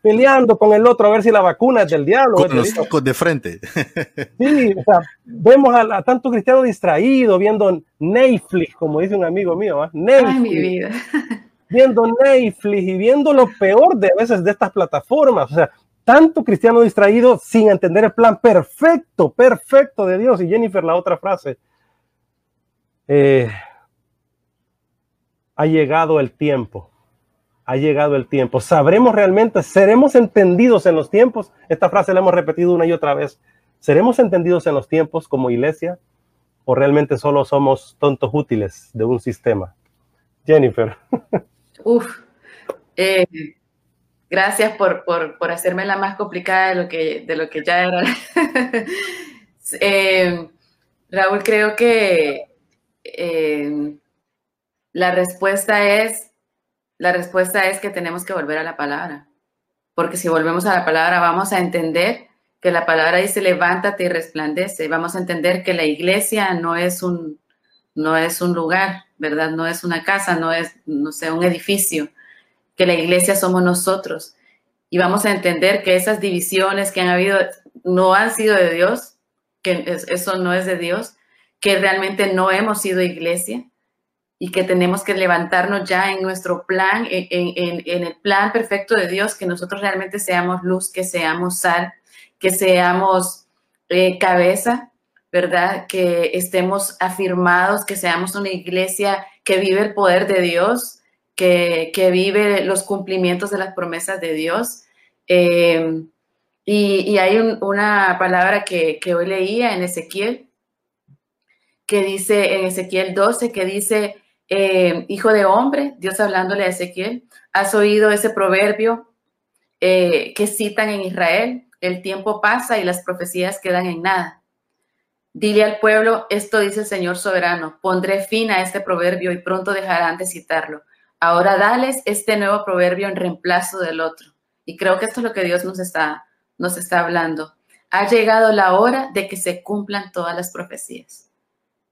Peleando con el otro a ver si la vacuna es del diablo. Con los ojos de frente. *laughs* Sí, o sea, vemos a, a tanto cristiano distraído viendo Netflix, como dice un amigo mío, ¿eh? Netflix. Ay, mi vida. *laughs* Viendo Netflix y viendo lo peor de a veces de estas plataformas. O sea, tanto cristiano distraído sin entender el plan perfecto, perfecto de Dios. Y Jennifer, la otra frase. Eh, ha llegado el tiempo. Ha llegado el tiempo. Sabremos realmente, seremos entendidos en los tiempos. Esta frase la hemos repetido una y otra vez. ¿Seremos entendidos en los tiempos como iglesia o realmente solo somos tontos útiles de un sistema? Jennifer. *laughs* Uf. Eh, gracias por, por, por, hacerme la más complicada de lo que, de lo que ya era. *laughs* eh, Raúl, creo que eh, la respuesta es, la respuesta es que tenemos que volver a la palabra. Porque si volvemos a la palabra, vamos a entender que la palabra dice levántate y resplandece. Vamos a entender que la iglesia no es un, no es un lugar, ¿verdad? No es una casa, no es, no sé, un edificio. Que la iglesia somos nosotros. Y vamos a entender que esas divisiones que han habido no han sido de Dios, que eso no es de Dios, que realmente no hemos sido iglesia y que tenemos que levantarnos ya en nuestro plan, en, en, en, el plan perfecto de Dios, que nosotros realmente seamos luz, que seamos sal, que seamos eh, cabeza, ¿verdad? Que estemos afirmados, que seamos una iglesia que vive el poder de Dios, que, que vive los cumplimientos de las promesas de Dios. Eh, y, y, hay un, una palabra que, que hoy leía en Ezequiel, que dice en Ezequiel 12, que dice, eh, hijo de hombre, Dios hablándole a Ezequiel, has oído ese proverbio eh, que citan en Israel, el tiempo pasa y las profecías quedan en nada. Dile al pueblo, esto dice el Señor soberano, pondré fin a este proverbio y pronto dejarán de citarlo. Ahora dales este nuevo proverbio en reemplazo del otro. Y creo que esto es lo que Dios nos está, nos está hablando. Ha llegado la hora de que se cumplan todas las profecías.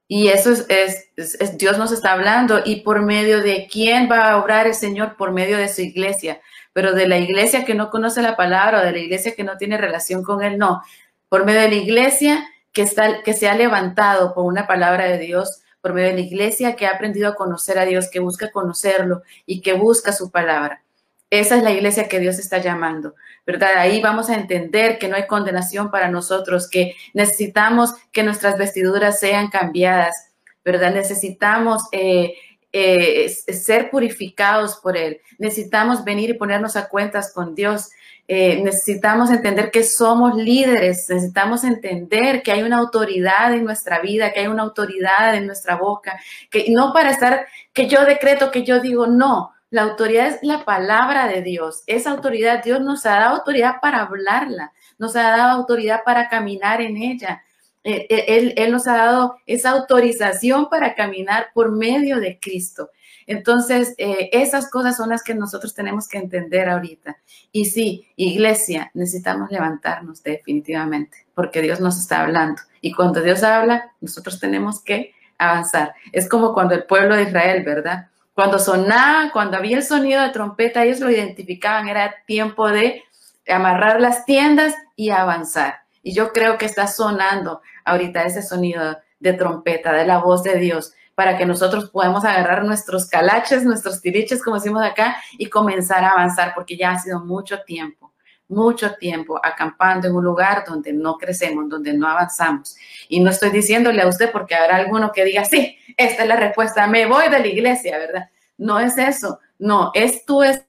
Y eso es, es, es, Dios nos está hablando y por medio de quién va a obrar el Señor, por medio de su iglesia, pero de la iglesia que no conoce la palabra o de la iglesia que no tiene relación con Él, no, por medio de la iglesia que, está, que se ha levantado por una palabra de Dios, por medio de la iglesia que ha aprendido a conocer a Dios, que busca conocerlo y que busca su palabra. Esa es la iglesia que Dios está llamando, ¿verdad? Ahí vamos a entender que no hay condenación para nosotros, que necesitamos que nuestras vestiduras sean cambiadas, ¿verdad? Necesitamos eh, eh, ser purificados por Él. Necesitamos venir y ponernos a cuentas con Dios. Eh, necesitamos entender que somos líderes, necesitamos entender que hay una autoridad en nuestra vida, que hay una autoridad en nuestra boca, que no para estar, que yo decreto, que yo digo, no, la autoridad es la palabra de Dios. Esa autoridad, Dios nos ha dado autoridad para hablarla, nos ha dado autoridad para caminar en ella. Eh, eh, él, nos ha dado esa autorización para caminar por medio de Cristo. Entonces, eh, esas cosas son las que nosotros tenemos que entender ahorita. Y sí, iglesia, necesitamos levantarnos definitivamente, porque Dios nos está hablando. Y cuando Dios habla, nosotros tenemos que avanzar. Es como cuando el pueblo de Israel, ¿verdad? Cuando sonaba, cuando había el sonido de trompeta, ellos lo identificaban, era tiempo de amarrar las tiendas y avanzar. Y yo creo que está sonando ahorita ese sonido de trompeta, de la voz de Dios, para que nosotros podamos agarrar nuestros calaches, nuestros tiriches, como decimos acá, y comenzar a avanzar, porque ya ha sido mucho tiempo, mucho tiempo acampando en un lugar donde no crecemos, donde no avanzamos. Y no estoy diciéndole a usted porque habrá alguno que diga, sí, esta es la respuesta, me voy de la iglesia, ¿verdad? No es eso, no, es tu estado,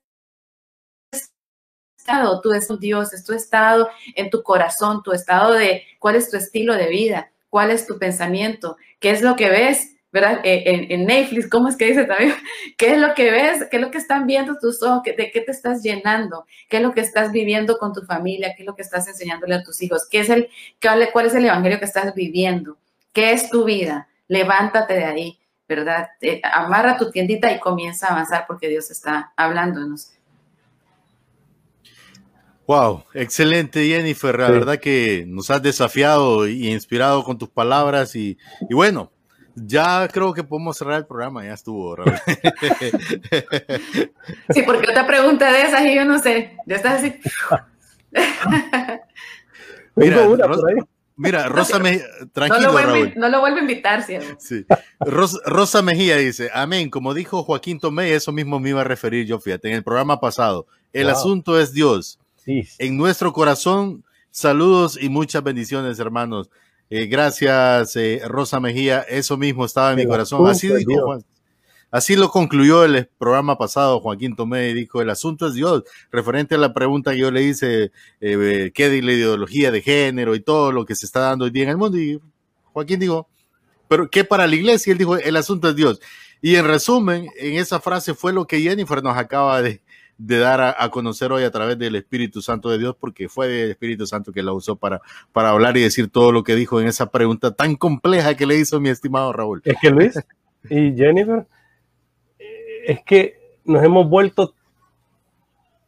tú es Dios, es tu estado en tu corazón, tu estado de cuál es tu estilo de vida, cuál es tu pensamiento, qué es lo que ves, ¿verdad? Eh, en, Netflix, ¿cómo es que dice también? *laughs* ¿Qué es lo que ves? ¿Qué es lo que están viendo tus ojos? ¿De qué te estás llenando? ¿Qué es lo que estás viviendo con tu familia? ¿Qué es lo que estás enseñándole a tus hijos? ¿Qué es el, cuál es el evangelio que estás viviendo? ¿Qué es tu vida? Levántate de ahí, ¿verdad? Eh, amarra tu tiendita y comienza a avanzar porque Dios está hablándonos. Wow, excelente Jennifer, la verdad que nos has desafiado y inspirado con tus palabras y, y, bueno, ya creo que podemos cerrar el programa, ya estuvo. *laughs* Sí, porque otra pregunta de esas y yo no sé, ya estás así. *laughs* Mira, Rosa, mira, Rosa Mejía, tranquilo, no lo, Raúl. no lo vuelvo a invitar, ¿sí? sí. Rosa, Rosa, Mejía dice, amén, como dijo Joaquín Tomé, eso mismo me iba a referir yo, fíjate, en el programa pasado. El wow. asunto es Dios. En nuestro corazón, saludos y muchas bendiciones, hermanos. Eh, gracias, eh, Rosa Mejía. Eso mismo estaba en mi corazón. Así dijo Juan. Así lo concluyó el programa pasado, Joaquín Tomé, dijo, el asunto es Dios, referente a la pregunta que yo le hice, eh, qué de la ideología de género y todo lo que se está dando hoy día en el mundo. Y Joaquín dijo, pero ¿qué para la iglesia? Él dijo, el asunto es Dios. Y en resumen, en esa frase fue lo que Jennifer nos acaba de, dar a, a, conocer hoy a través del Espíritu Santo de Dios, porque fue el Espíritu Santo que la usó para, para hablar y decir todo lo que dijo en esa pregunta tan compleja que le hizo mi estimado Raúl. Es que Luis y Jennifer, es que nos hemos vuelto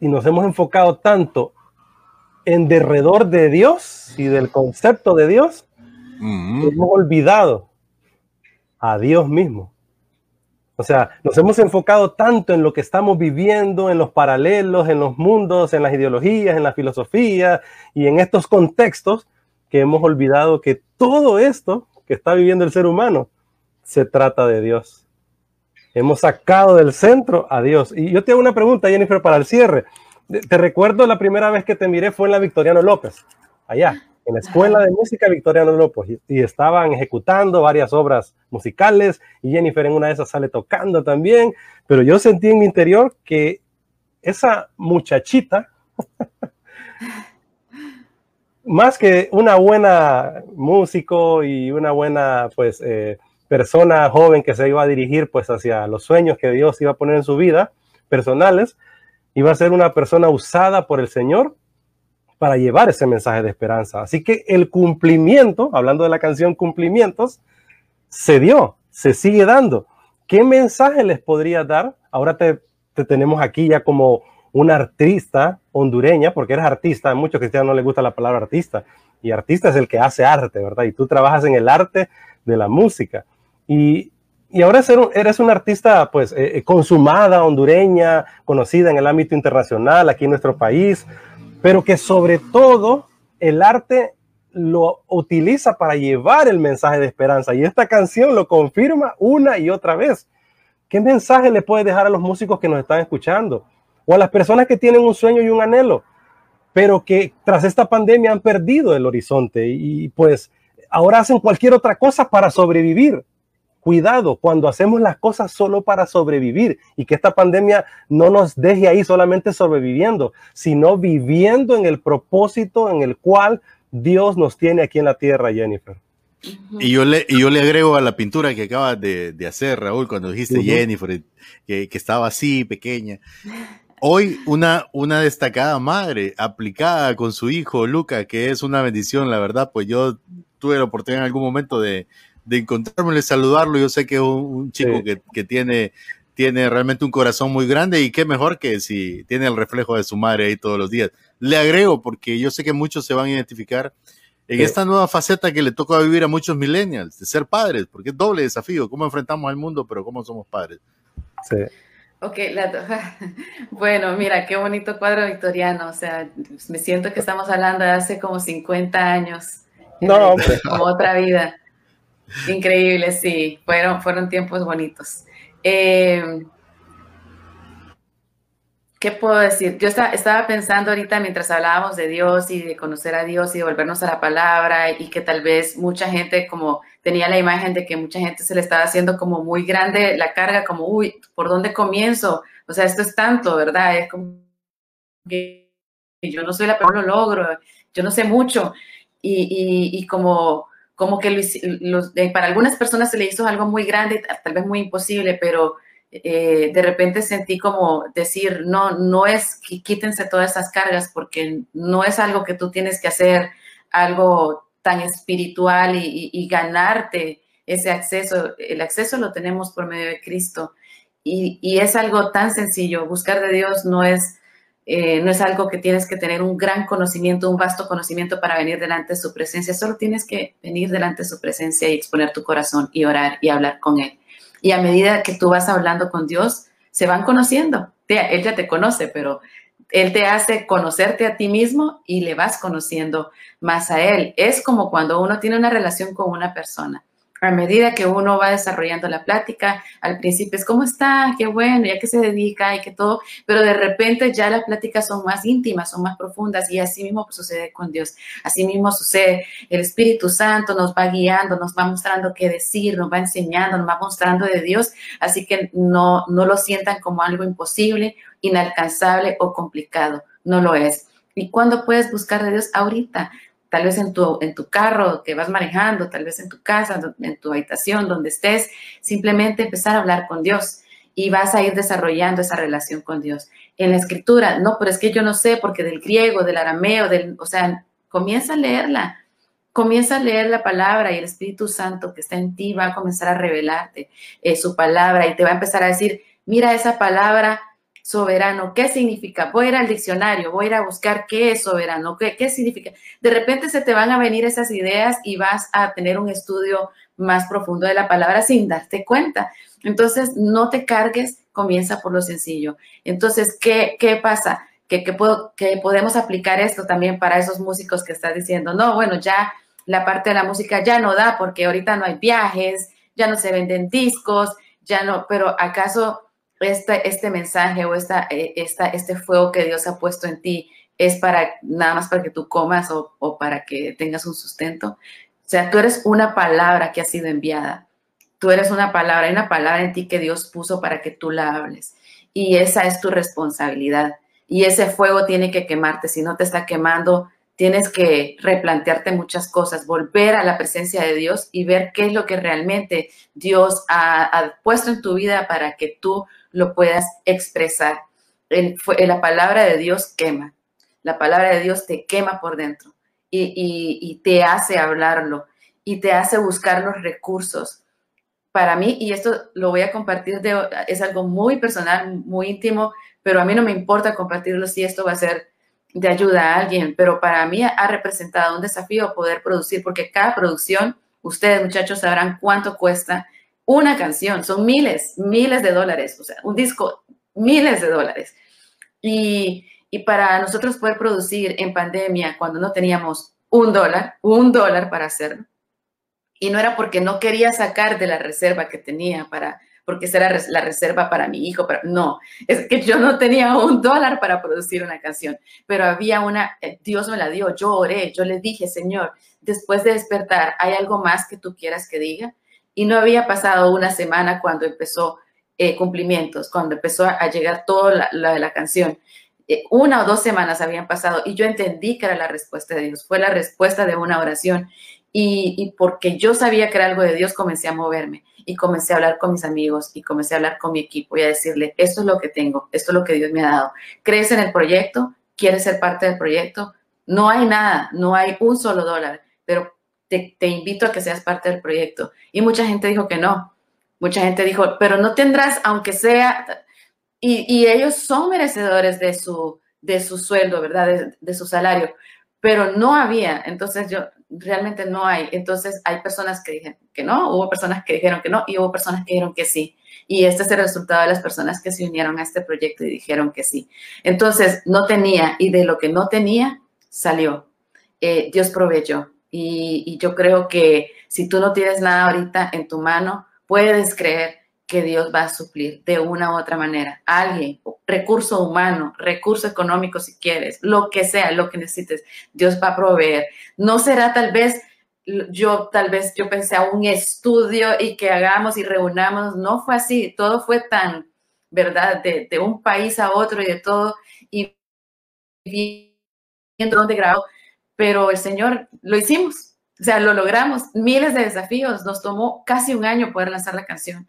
y nos hemos enfocado tanto en derredor de Dios y del concepto de Dios, mm hemos olvidado a Dios mismo. O sea, nos hemos enfocado tanto en lo que estamos viviendo, en los paralelos, en los mundos, en las ideologías, en la filosofía y en estos contextos, que hemos olvidado que todo esto que está viviendo el ser humano se trata de Dios. Hemos sacado del centro a Dios. Y yo te hago una pregunta, Jennifer, para el cierre. Te recuerdo la primera vez que te miré fue en la Victoriano López, allá en la Escuela de Música Victoriano López y, estaban ejecutando varias obras musicales y Jennifer en una de esas sale tocando también, pero yo sentí en mi interior que esa muchachita, *laughs* más que una buena músico y una buena pues eh, persona joven que se iba a dirigir pues hacia los sueños que Dios iba a poner en su vida personales, iba a ser una persona usada por el Señor para llevar ese mensaje de esperanza. Así que el cumplimiento, hablando de la canción Cumplimientos, se dio, se sigue dando. ¿Qué mensaje les podría dar? Ahora te, te tenemos aquí ya como una artista hondureña, porque eres artista, a muchos cristianos no les gusta la palabra artista, y artista es el que hace arte, ¿verdad? Y tú trabajas en el arte de la música. Y, y ahora eres una artista pues eh, consumada, hondureña, conocida en el ámbito internacional, aquí en nuestro país, pero que sobre todo el arte lo utiliza para llevar el mensaje de esperanza. Y esta canción lo confirma una y otra vez. ¿Qué mensaje le puede dejar a los músicos que nos están escuchando? O a las personas que tienen un sueño y un anhelo, pero que tras esta pandemia han perdido el horizonte y pues ahora hacen cualquier otra cosa para sobrevivir. Cuidado cuando hacemos las cosas solo para sobrevivir y que esta pandemia no nos deje ahí solamente sobreviviendo, sino viviendo en el propósito en el cual Dios nos tiene aquí en la tierra, Jennifer. Y yo le, y yo le agrego a la pintura que acabas de, de hacer, Raúl, cuando dijiste uh -huh. Jennifer, que, que, estaba así, pequeña. Hoy una, una destacada madre aplicada con su hijo, Luca, que es una bendición, la verdad, pues yo tuve la oportunidad en algún momento de, de encontrarme, saludarlo. Yo sé que es un, un chico sí. que, que, tiene, tiene realmente un corazón muy grande y qué mejor que si tiene el reflejo de su madre ahí todos los días. Le agrego porque yo sé que muchos se van a identificar en sí. esta nueva faceta que le toca vivir a muchos millennials, de ser padres, porque es doble desafío, cómo enfrentamos al mundo, pero cómo somos padres. Sí. Ok, la, *laughs* bueno, mira, qué bonito cuadro victoriano, o sea, me siento que estamos hablando de hace como 50 años. No, hombre. Como otra vida. Increíble, sí, fueron, fueron tiempos bonitos. Eh, ¿Qué puedo decir? Yo estaba, pensando ahorita mientras hablábamos de Dios y de conocer a Dios y de volvernos a la palabra y que tal vez mucha gente como tenía la imagen de que mucha gente se le estaba haciendo como muy grande la carga, como, uy, ¿por dónde comienzo? O sea, esto es tanto, ¿verdad? Es como que yo no soy la persona, lo logro, yo no sé mucho. Y, y, como, como que los, para algunas personas se le hizo algo muy grande, tal vez muy imposible, pero eh, de repente sentí como decir, no, no es quítense todas esas cargas porque no es algo que tú tienes que hacer, algo tan espiritual y, ganarte ese acceso. El acceso lo tenemos por medio de Cristo y, es algo tan sencillo. Buscar de Dios no es, eh, no es algo que tienes que tener un gran conocimiento, un vasto conocimiento para venir delante de su presencia. Solo tienes que venir delante de su presencia y exponer tu corazón y orar y hablar con Él. Y a medida que tú vas hablando con Dios, se van conociendo. Él ya te conoce, pero Él te hace conocerte a ti mismo y le vas conociendo más a Él. Es como cuando uno tiene una relación con una persona a medida que uno va desarrollando la plática, al principio es cómo está, qué bueno, ya que se dedica y que todo, pero de repente ya las pláticas son más íntimas, son más profundas y así mismo pues, sucede con Dios, así mismo sucede. El Espíritu Santo nos va guiando, nos va mostrando qué decir, nos va enseñando, nos va mostrando de Dios, así que no, no lo sientan como algo imposible, inalcanzable o complicado, no lo es. ¿Y cuándo puedes buscar de Dios? Ahorita tal vez en tu, en tu carro que vas manejando, tal vez en tu casa, en tu habitación, donde estés, simplemente empezar a hablar con Dios y vas a ir desarrollando esa relación con Dios. En la escritura, no, pero es que yo no sé, porque del griego, del arameo, del, o sea, comienza a leerla, comienza a leer la palabra y el Espíritu Santo que está en ti va a comenzar a revelarte eh, su palabra y te va a empezar a decir, mira esa palabra soberano, ¿qué significa? Voy a ir al diccionario, voy a ir a buscar qué es soberano, qué, qué significa. De repente se te van a venir esas ideas y vas a tener un estudio más profundo de la palabra sin darte cuenta. Entonces, no te cargues, comienza por lo sencillo. Entonces, ¿qué, qué pasa? Que, que, puedo, que podemos aplicar esto también para esos músicos que estás diciendo, no, bueno, ya la parte de la música ya no da porque ahorita no hay viajes, ya no se venden discos, ya no, pero ¿acaso este, este mensaje o esta, eh, esta, este fuego que Dios ha puesto en ti es para nada más para que tú comas o, para que tengas un sustento. O sea, tú eres una palabra que ha sido enviada. Tú eres una palabra, hay una palabra en ti que Dios puso para que tú la hables. Y esa es tu responsabilidad. Y ese fuego tiene que quemarte. Si no te está quemando, tienes que replantearte muchas cosas, volver a la presencia de Dios y ver qué es lo que realmente Dios ha puesto en tu vida para que tú lo puedas expresar. la palabra de Dios quema. La palabra de Dios te quema por dentro y, te hace hablarlo y te hace buscar los recursos. Para mí, y esto lo voy a compartir, de, es algo muy personal, muy íntimo, pero a mí no me importa compartirlo si esto va a ser de ayuda a alguien, pero para mí ha representado un desafío poder producir, porque cada producción, ustedes muchachos sabrán cuánto cuesta una canción, son miles, miles de dólares, o sea, un disco, miles de dólares. Y, para nosotros poder producir en pandemia, cuando no teníamos un dólar, un dólar para hacerlo, y no era porque no quería sacar de la reserva que tenía para, porque esa era la reserva para mi hijo, pero no, es que yo no tenía un dólar para producir una canción, pero había una, eh, Dios me la dio, yo oré, yo le dije, Señor, después de despertar, ¿hay algo más que tú quieras que diga? Y no había pasado una semana cuando empezó eh, cumplimientos, cuando empezó a, llegar toda la, de la canción. Eh, una o dos semanas habían pasado y yo entendí que era la respuesta de Dios, fue la respuesta de una oración. Y, y, porque yo sabía que era algo de Dios, comencé a moverme y comencé a hablar con mis amigos y comencé a hablar con mi equipo y a decirle, esto es lo que tengo, esto es lo que Dios me ha dado. ¿Crees en el proyecto? ¿Quieres ser parte del proyecto? No hay nada, no hay un solo dólar, pero te, invito a que seas parte del proyecto. Y mucha gente dijo que no. Mucha gente dijo, pero no tendrás, aunque sea, y, ellos son merecedores de su, de su sueldo, ¿verdad? De, su salario, pero no había. Entonces yo, realmente no hay. Entonces hay personas que dijeron que no, hubo personas que dijeron que no y hubo personas que dijeron que sí. Y este es el resultado de las personas que se unieron a este proyecto y dijeron que sí. Entonces no tenía y de lo que no tenía salió. Eh, Dios proveyó. Y, yo creo que Si tú no tienes nada ahorita en tu mano, puedes creer que Dios va a suplir de una u otra manera. Alguien, recurso humano, recurso económico si quieres, lo que sea, lo que necesites, Dios va a proveer. No será tal vez, yo tal vez yo pensé a un estudio y que hagamos y reunamos, no fue así, todo fue tan, ¿verdad? De, de un país a otro y de todo, y viendo dónde grabó, pero el Señor lo hicimos, o sea, lo logramos, miles de desafíos, nos tomó casi un año poder lanzar la canción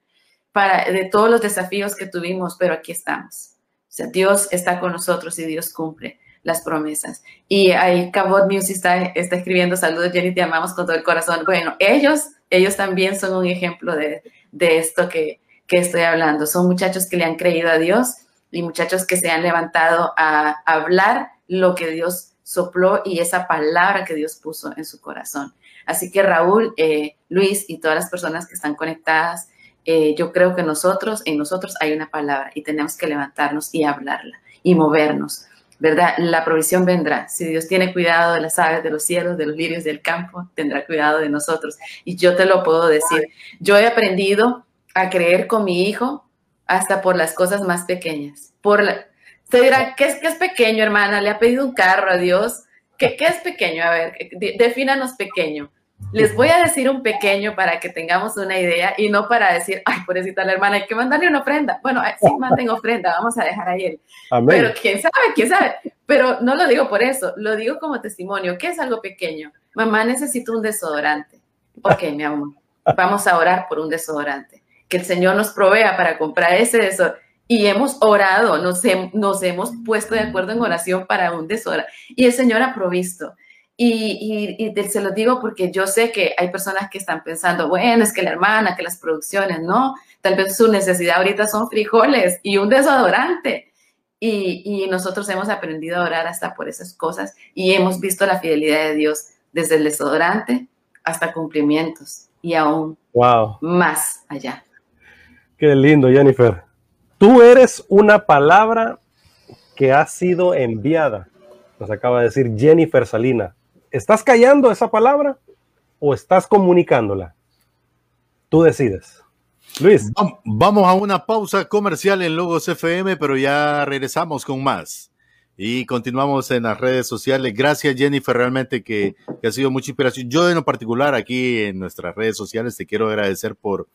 para, de todos los desafíos que tuvimos, pero aquí estamos. O sea, Dios está con nosotros y Dios cumple las promesas. Y ahí Cabot Music está, está escribiendo, saludos Jenny, te amamos con todo el corazón. Bueno, ellos, ellos también son un ejemplo de, de esto que, que estoy hablando. Son muchachos que le han creído a Dios y muchachos que se han levantado a hablar lo que Dios sopló y esa palabra que Dios puso en su corazón. Así que Raúl, eh, Luis y todas las personas que están conectadas, eh, yo creo que nosotros, en nosotros hay una palabra y tenemos que levantarnos y hablarla y movernos, ¿verdad? La provisión vendrá. Si Dios tiene cuidado de las aves de los cielos, de los lirios del campo, tendrá cuidado de nosotros. Y yo te lo puedo decir. Yo he aprendido a creer con mi hijo hasta por las cosas más pequeñas. Por la, te dirá, ¿qué es, ¿qué es pequeño, hermana? Le ha pedido un carro a Dios. ¿Qué, qué es pequeño? A ver, defínanos pequeño. Les voy a decir un pequeño para que tengamos una idea y no para decir, ay, pobrecita la hermana, hay que mandarle una ofrenda. Bueno, sí, manden ofrenda, vamos a dejar ahí él. Pero quién sabe, quién sabe. Pero no lo digo por eso, lo digo como testimonio. ¿Qué es algo pequeño? Mamá necesita un desodorante. Ok, mi amor, vamos a orar por un desodorante. Que el Señor nos provea para comprar ese desodorante. Y hemos orado, nos, nos hemos puesto de acuerdo en oración para un desodorante. Y el Señor ha provisto. Y, se lo digo porque yo sé que hay personas que están pensando, bueno, es que la hermana, que las producciones, no, tal vez su necesidad ahorita son frijoles y un desodorante. Y, nosotros hemos aprendido a orar hasta por esas cosas y hemos visto la fidelidad de Dios desde el desodorante hasta cumplimientos y aún wow. más allá. Qué lindo, Jennifer. Tú eres una palabra que ha sido enviada. Nos acaba de decir Jennifer Salina ¿Estás callando esa palabra o estás comunicándola? Tú decides. Luis. Vamos a una pausa comercial en Logos FM, pero ya regresamos con más. Y continuamos en las redes sociales. Gracias, Jennifer, realmente que, ha sido mucha inspiración. Yo en lo particular aquí en nuestras redes sociales te quiero agradecer por,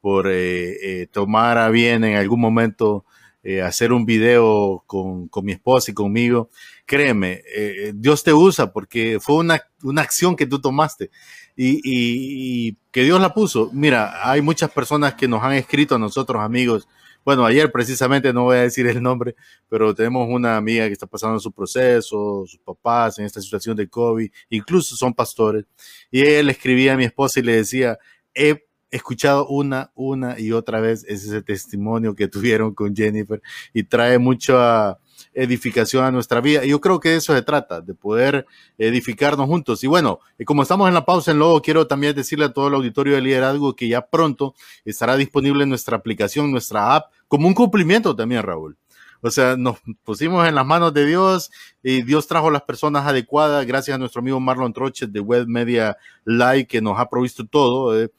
por eh, eh, tomar a bien en algún momento eh, hacer un video con, con, mi esposa y conmigo, créeme, eh, Dios te usa porque fue una, una acción que tú tomaste y, y, que Dios la puso. Mira, hay muchas personas que nos han escrito a nosotros, amigos. Bueno, ayer precisamente, no voy a decir el nombre, pero tenemos una amiga que está pasando su proceso, sus papás en esta situación de COVID, incluso son pastores. Y él escribía a mi esposa y le decía, escuchado una, una y otra vez ese testimonio que tuvieron con Jennifer y trae mucha edificación a nuestra vida. Y yo creo que de eso se trata, de poder edificarnos juntos. Y bueno, como estamos en la pausa en luego quiero también decirle a todo el auditorio de liderazgo que ya pronto estará disponible nuestra aplicación, nuestra app, como un cumplimiento también, Raúl. O sea, nos pusimos en las manos de Dios y Dios trajo las personas adecuadas gracias a nuestro amigo Marlon Troches de Web Media Live que nos ha provisto todo. Eh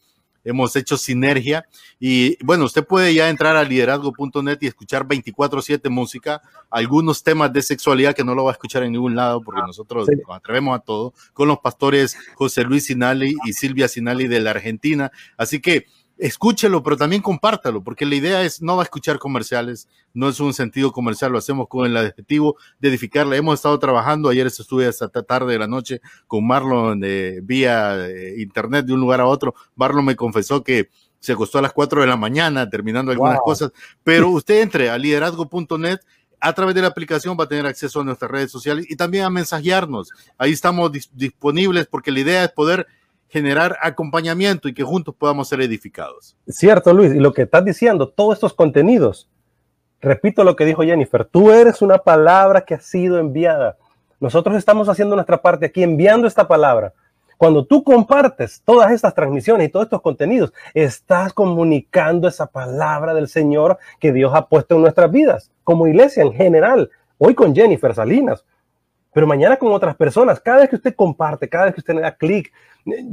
hemos hecho sinergia y bueno, usted puede ya entrar a liderazgo.net y escuchar 24/7 música, algunos temas de sexualidad que no lo va a escuchar en ningún lado porque ah, nosotros nos atrevemos a todo, con los pastores José Luis Sinali y Silvia Sinali de la Argentina. Así que escúchelo, pero también compártalo, porque la idea es no va a escuchar comerciales, no es un sentido comercial, lo hacemos con el objetivo de edificarla. Hemos estado trabajando, ayer estuve hasta tarde de la noche con Marlon de, vía eh, internet de un lugar a otro. Marlon me confesó que se acostó a las 4 de la mañana terminando algunas cosas, pero usted entre a liderazgo.net a través de la aplicación va a tener acceso a nuestras redes sociales y también a mensajearnos. Ahí estamos disponibles porque la idea es poder generar acompañamiento y que juntos podamos ser edificados. Cierto, Luis, y lo que estás diciendo, todos estos contenidos, repito lo que dijo Jennifer, tú eres una palabra que ha sido enviada. Nosotros estamos haciendo nuestra parte aquí, enviando esta palabra. Cuando tú compartes todas estas transmisiones y todos estos contenidos, estás comunicando esa palabra del Señor que Dios ha puesto en nuestras vidas, como iglesia en general. Hoy con Jennifer Salinas, pero mañana con otras personas. Cada vez que usted comparte, cada vez que usted le da clic,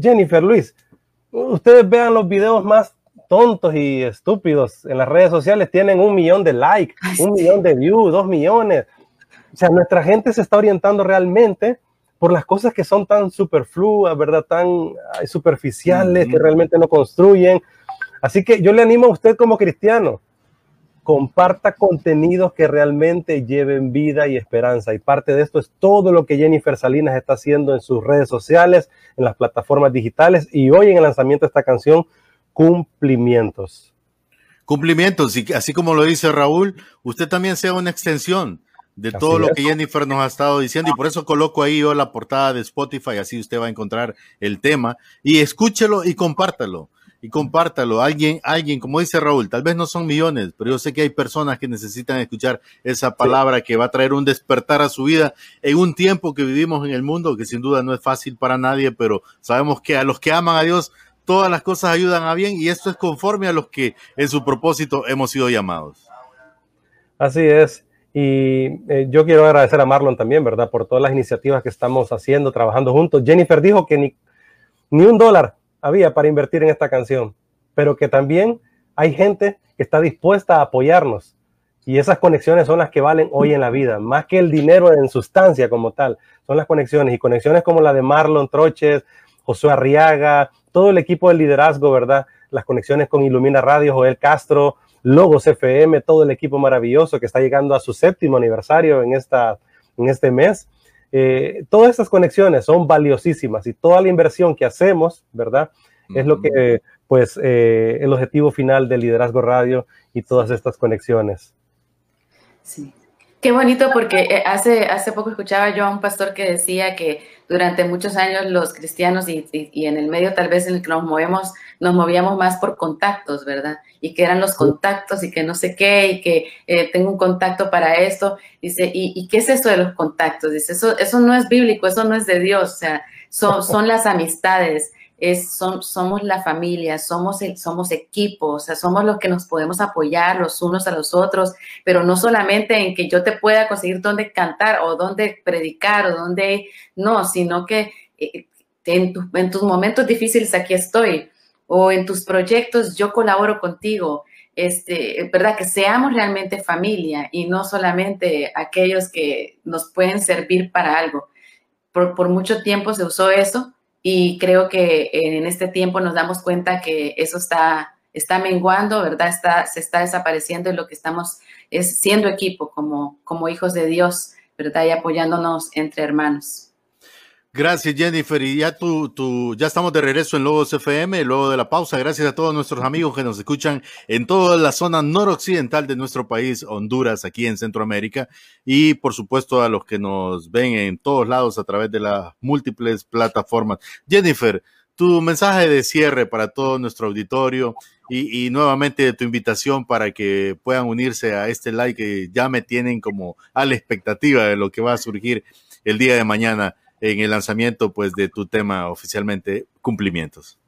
Jennifer Luis, ustedes vean los videos más tontos y estúpidos en las redes sociales, tienen un millón de likes, un millón de views, dos millones. O sea, nuestra gente se está orientando realmente por las cosas que son tan superfluas, ¿verdad? Tan superficiales, que realmente no construyen. Así que yo le animo a usted como cristiano, comparta contenidos que realmente lleven vida y esperanza. Y parte de esto es todo lo que Jennifer Salinas está haciendo en sus redes sociales, en las plataformas digitales y hoy en el lanzamiento de esta canción, Cumplimientos. Cumplimientos, y así como lo dice Raúl, usted también sea una extensión de todo lo que Jennifer nos ha estado diciendo y por eso coloco ahí yo la portada de Spotify, así usted va a encontrar el tema y escúchelo y compártalo y compártalo. Alguien, alguien, como dice Raúl, tal vez no son millones, pero yo sé que hay personas que necesitan escuchar esa palabra que va a traer un despertar a su vida en un tiempo que vivimos en el mundo, que sin duda no es fácil para nadie, pero sabemos que a los que aman a Dios, todas las cosas ayudan a bien y esto es conforme a los que en su propósito hemos sido llamados. Así es. Y eh, yo quiero agradecer a Marlon también, ¿verdad? Por todas las iniciativas que estamos haciendo, trabajando juntos. Jennifer dijo que ni, ni un dólar había para invertir en esta canción, pero que también hay gente que está dispuesta a apoyarnos. Y esas conexiones son las que valen hoy en la vida, más que el dinero en sustancia como tal. Son las conexiones y conexiones como la de Marlon Troches, Josué Arriaga, todo el equipo de liderazgo, ¿verdad? Las conexiones con Ilumina Radio, Joel Castro, Logos FM, todo el equipo maravilloso que está llegando a su séptimo aniversario en, esta, en este mes. Eh, todas estas conexiones son valiosísimas y toda la inversión que hacemos, ¿verdad? Es lo que, pues, eh, el objetivo final de Liderazgo Radio y todas estas conexiones. Sí. Qué bonito porque eh, hace, hace poco escuchaba yo a un pastor que decía que durante muchos años los cristianos y, y, en el medio tal vez en el que nos movemos, nos movíamos más por contactos, ¿verdad? Y que eran los contactos y que no sé qué y que eh, tengo un contacto para esto. Dice, ¿y, ¿y, qué es eso de los contactos? Dice, eso, eso no es bíblico, eso no es de Dios, o sea, son, son las amistades es, son, somos la familia, somos, el, somos equipo, somos los que nos podemos apoyar los unos a los otros, pero no solamente en que yo te pueda conseguir dónde cantar o dónde predicar o dónde, no, sino que eh, en, en tus momentos difíciles aquí estoy o en tus proyectos yo colaboro contigo. Este, ¿verdad? Que seamos realmente familia y no solamente aquellos que nos pueden servir para algo. Por, por mucho tiempo se usó eso, y creo que en este tiempo nos damos cuenta que eso está, está menguando, ¿verdad? Está, se está desapareciendo y lo que estamos es siendo equipo como, como hijos de Dios, ¿verdad? Y apoyándonos entre hermanos. Gracias, Jennifer. Y ya tú, tú, ya estamos de regreso en Logos FM, luego de la pausa. Gracias a todos nuestros amigos que nos escuchan en toda la zona noroccidental de nuestro país, Honduras, aquí en Centroamérica. Y por supuesto a los que nos ven en todos lados a través de las múltiples plataformas. Jennifer, tu mensaje de cierre para todo nuestro auditorio y, y, nuevamente tu invitación para que puedan unirse a este like que ya me tienen como a la expectativa de lo que va a surgir el día de mañana en el lanzamiento pues de tu tema oficialmente, cumplimientos.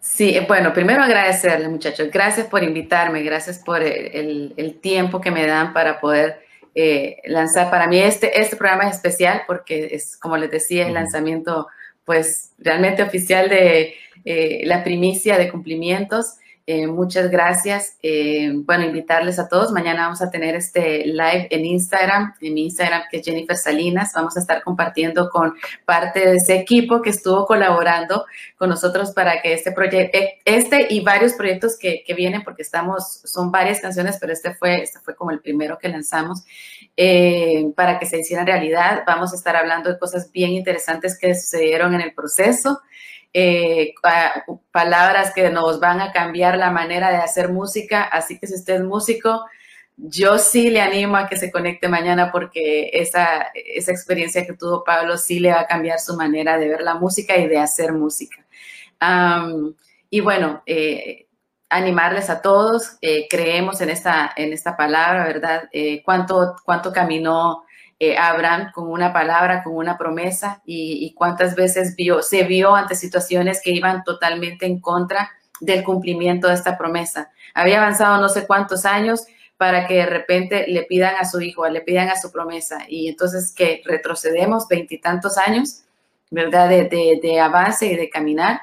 Sí, bueno, primero agradecerle muchachos, gracias por invitarme, gracias por el, el tiempo que me dan para poder eh, lanzar. Para mí este, este programa es especial porque es, como les decía, el lanzamiento pues realmente oficial de eh, la primicia de cumplimientos. Eh, muchas gracias. Eh, bueno, invitarles a todos. Mañana vamos a tener este live en Instagram, en mi Instagram que es Jennifer Salinas. Vamos a estar compartiendo con parte de ese equipo que estuvo colaborando con nosotros para que este proyecto, eh, este y varios proyectos que, vienen, porque estamos, son varias canciones, pero este fue, este fue como el primero que lanzamos, para que se hicieran realidad. Vamos a estar hablando de cosas bien interesantes que sucedieron en el proceso eh, palabras que nos van a cambiar la manera de hacer música. Así que si usted es músico, yo sí le animo a que se conecte mañana porque esa, esa experiencia que tuvo Pablo sí le va a cambiar su manera de ver la música y de hacer música. Y bueno, eh, animarles a todos, eh, creemos en esta, en esta palabra, ¿verdad? ¿cuánto, ¿Cuánto caminó eh, Abraham con una palabra, con una promesa y, cuántas veces vio, se vio ante situaciones que iban totalmente en contra del cumplimiento de esta promesa. Había avanzado no sé cuántos años para que de repente le pidan a su hijo, le pidan a su promesa y entonces que retrocedemos veintitantos años, ¿verdad? De, de, avance y de caminar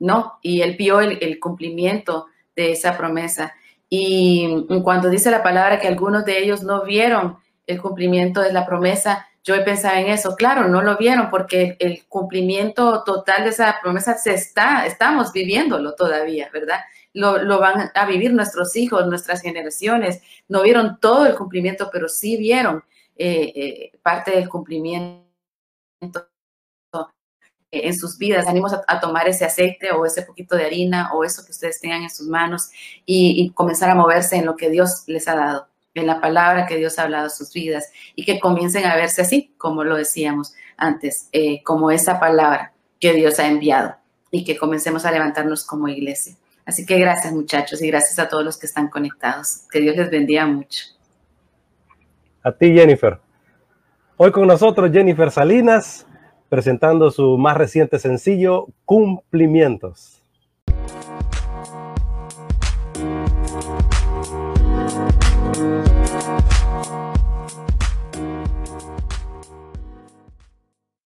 no, y él vio el, el cumplimiento de esa promesa. Y cuando dice la palabra que algunos de ellos no vieron el cumplimiento de la promesa, yo he pensado en eso. Claro, no lo vieron porque el cumplimiento total de esa promesa se está, estamos viviéndolo todavía, ¿verdad? Lo, lo, van a vivir nuestros hijos, nuestras generaciones. No vieron todo el cumplimiento, pero sí vieron eh, eh, parte del cumplimiento en sus vidas. Animos a, tomar ese aceite o ese poquito de harina o eso que ustedes tengan en sus manos y comenzar a moverse en lo que Dios les ha dado en la palabra que Dios ha hablado a sus vidas y que comiencen a verse así, como lo decíamos antes, eh, como esa palabra que Dios ha enviado y que comencemos a levantarnos como iglesia. Así que gracias muchachos y gracias a todos los que están conectados. Que Dios les bendiga mucho. A ti Jennifer. Hoy con nosotros Jennifer Salinas presentando su más reciente sencillo, Cumplimientos.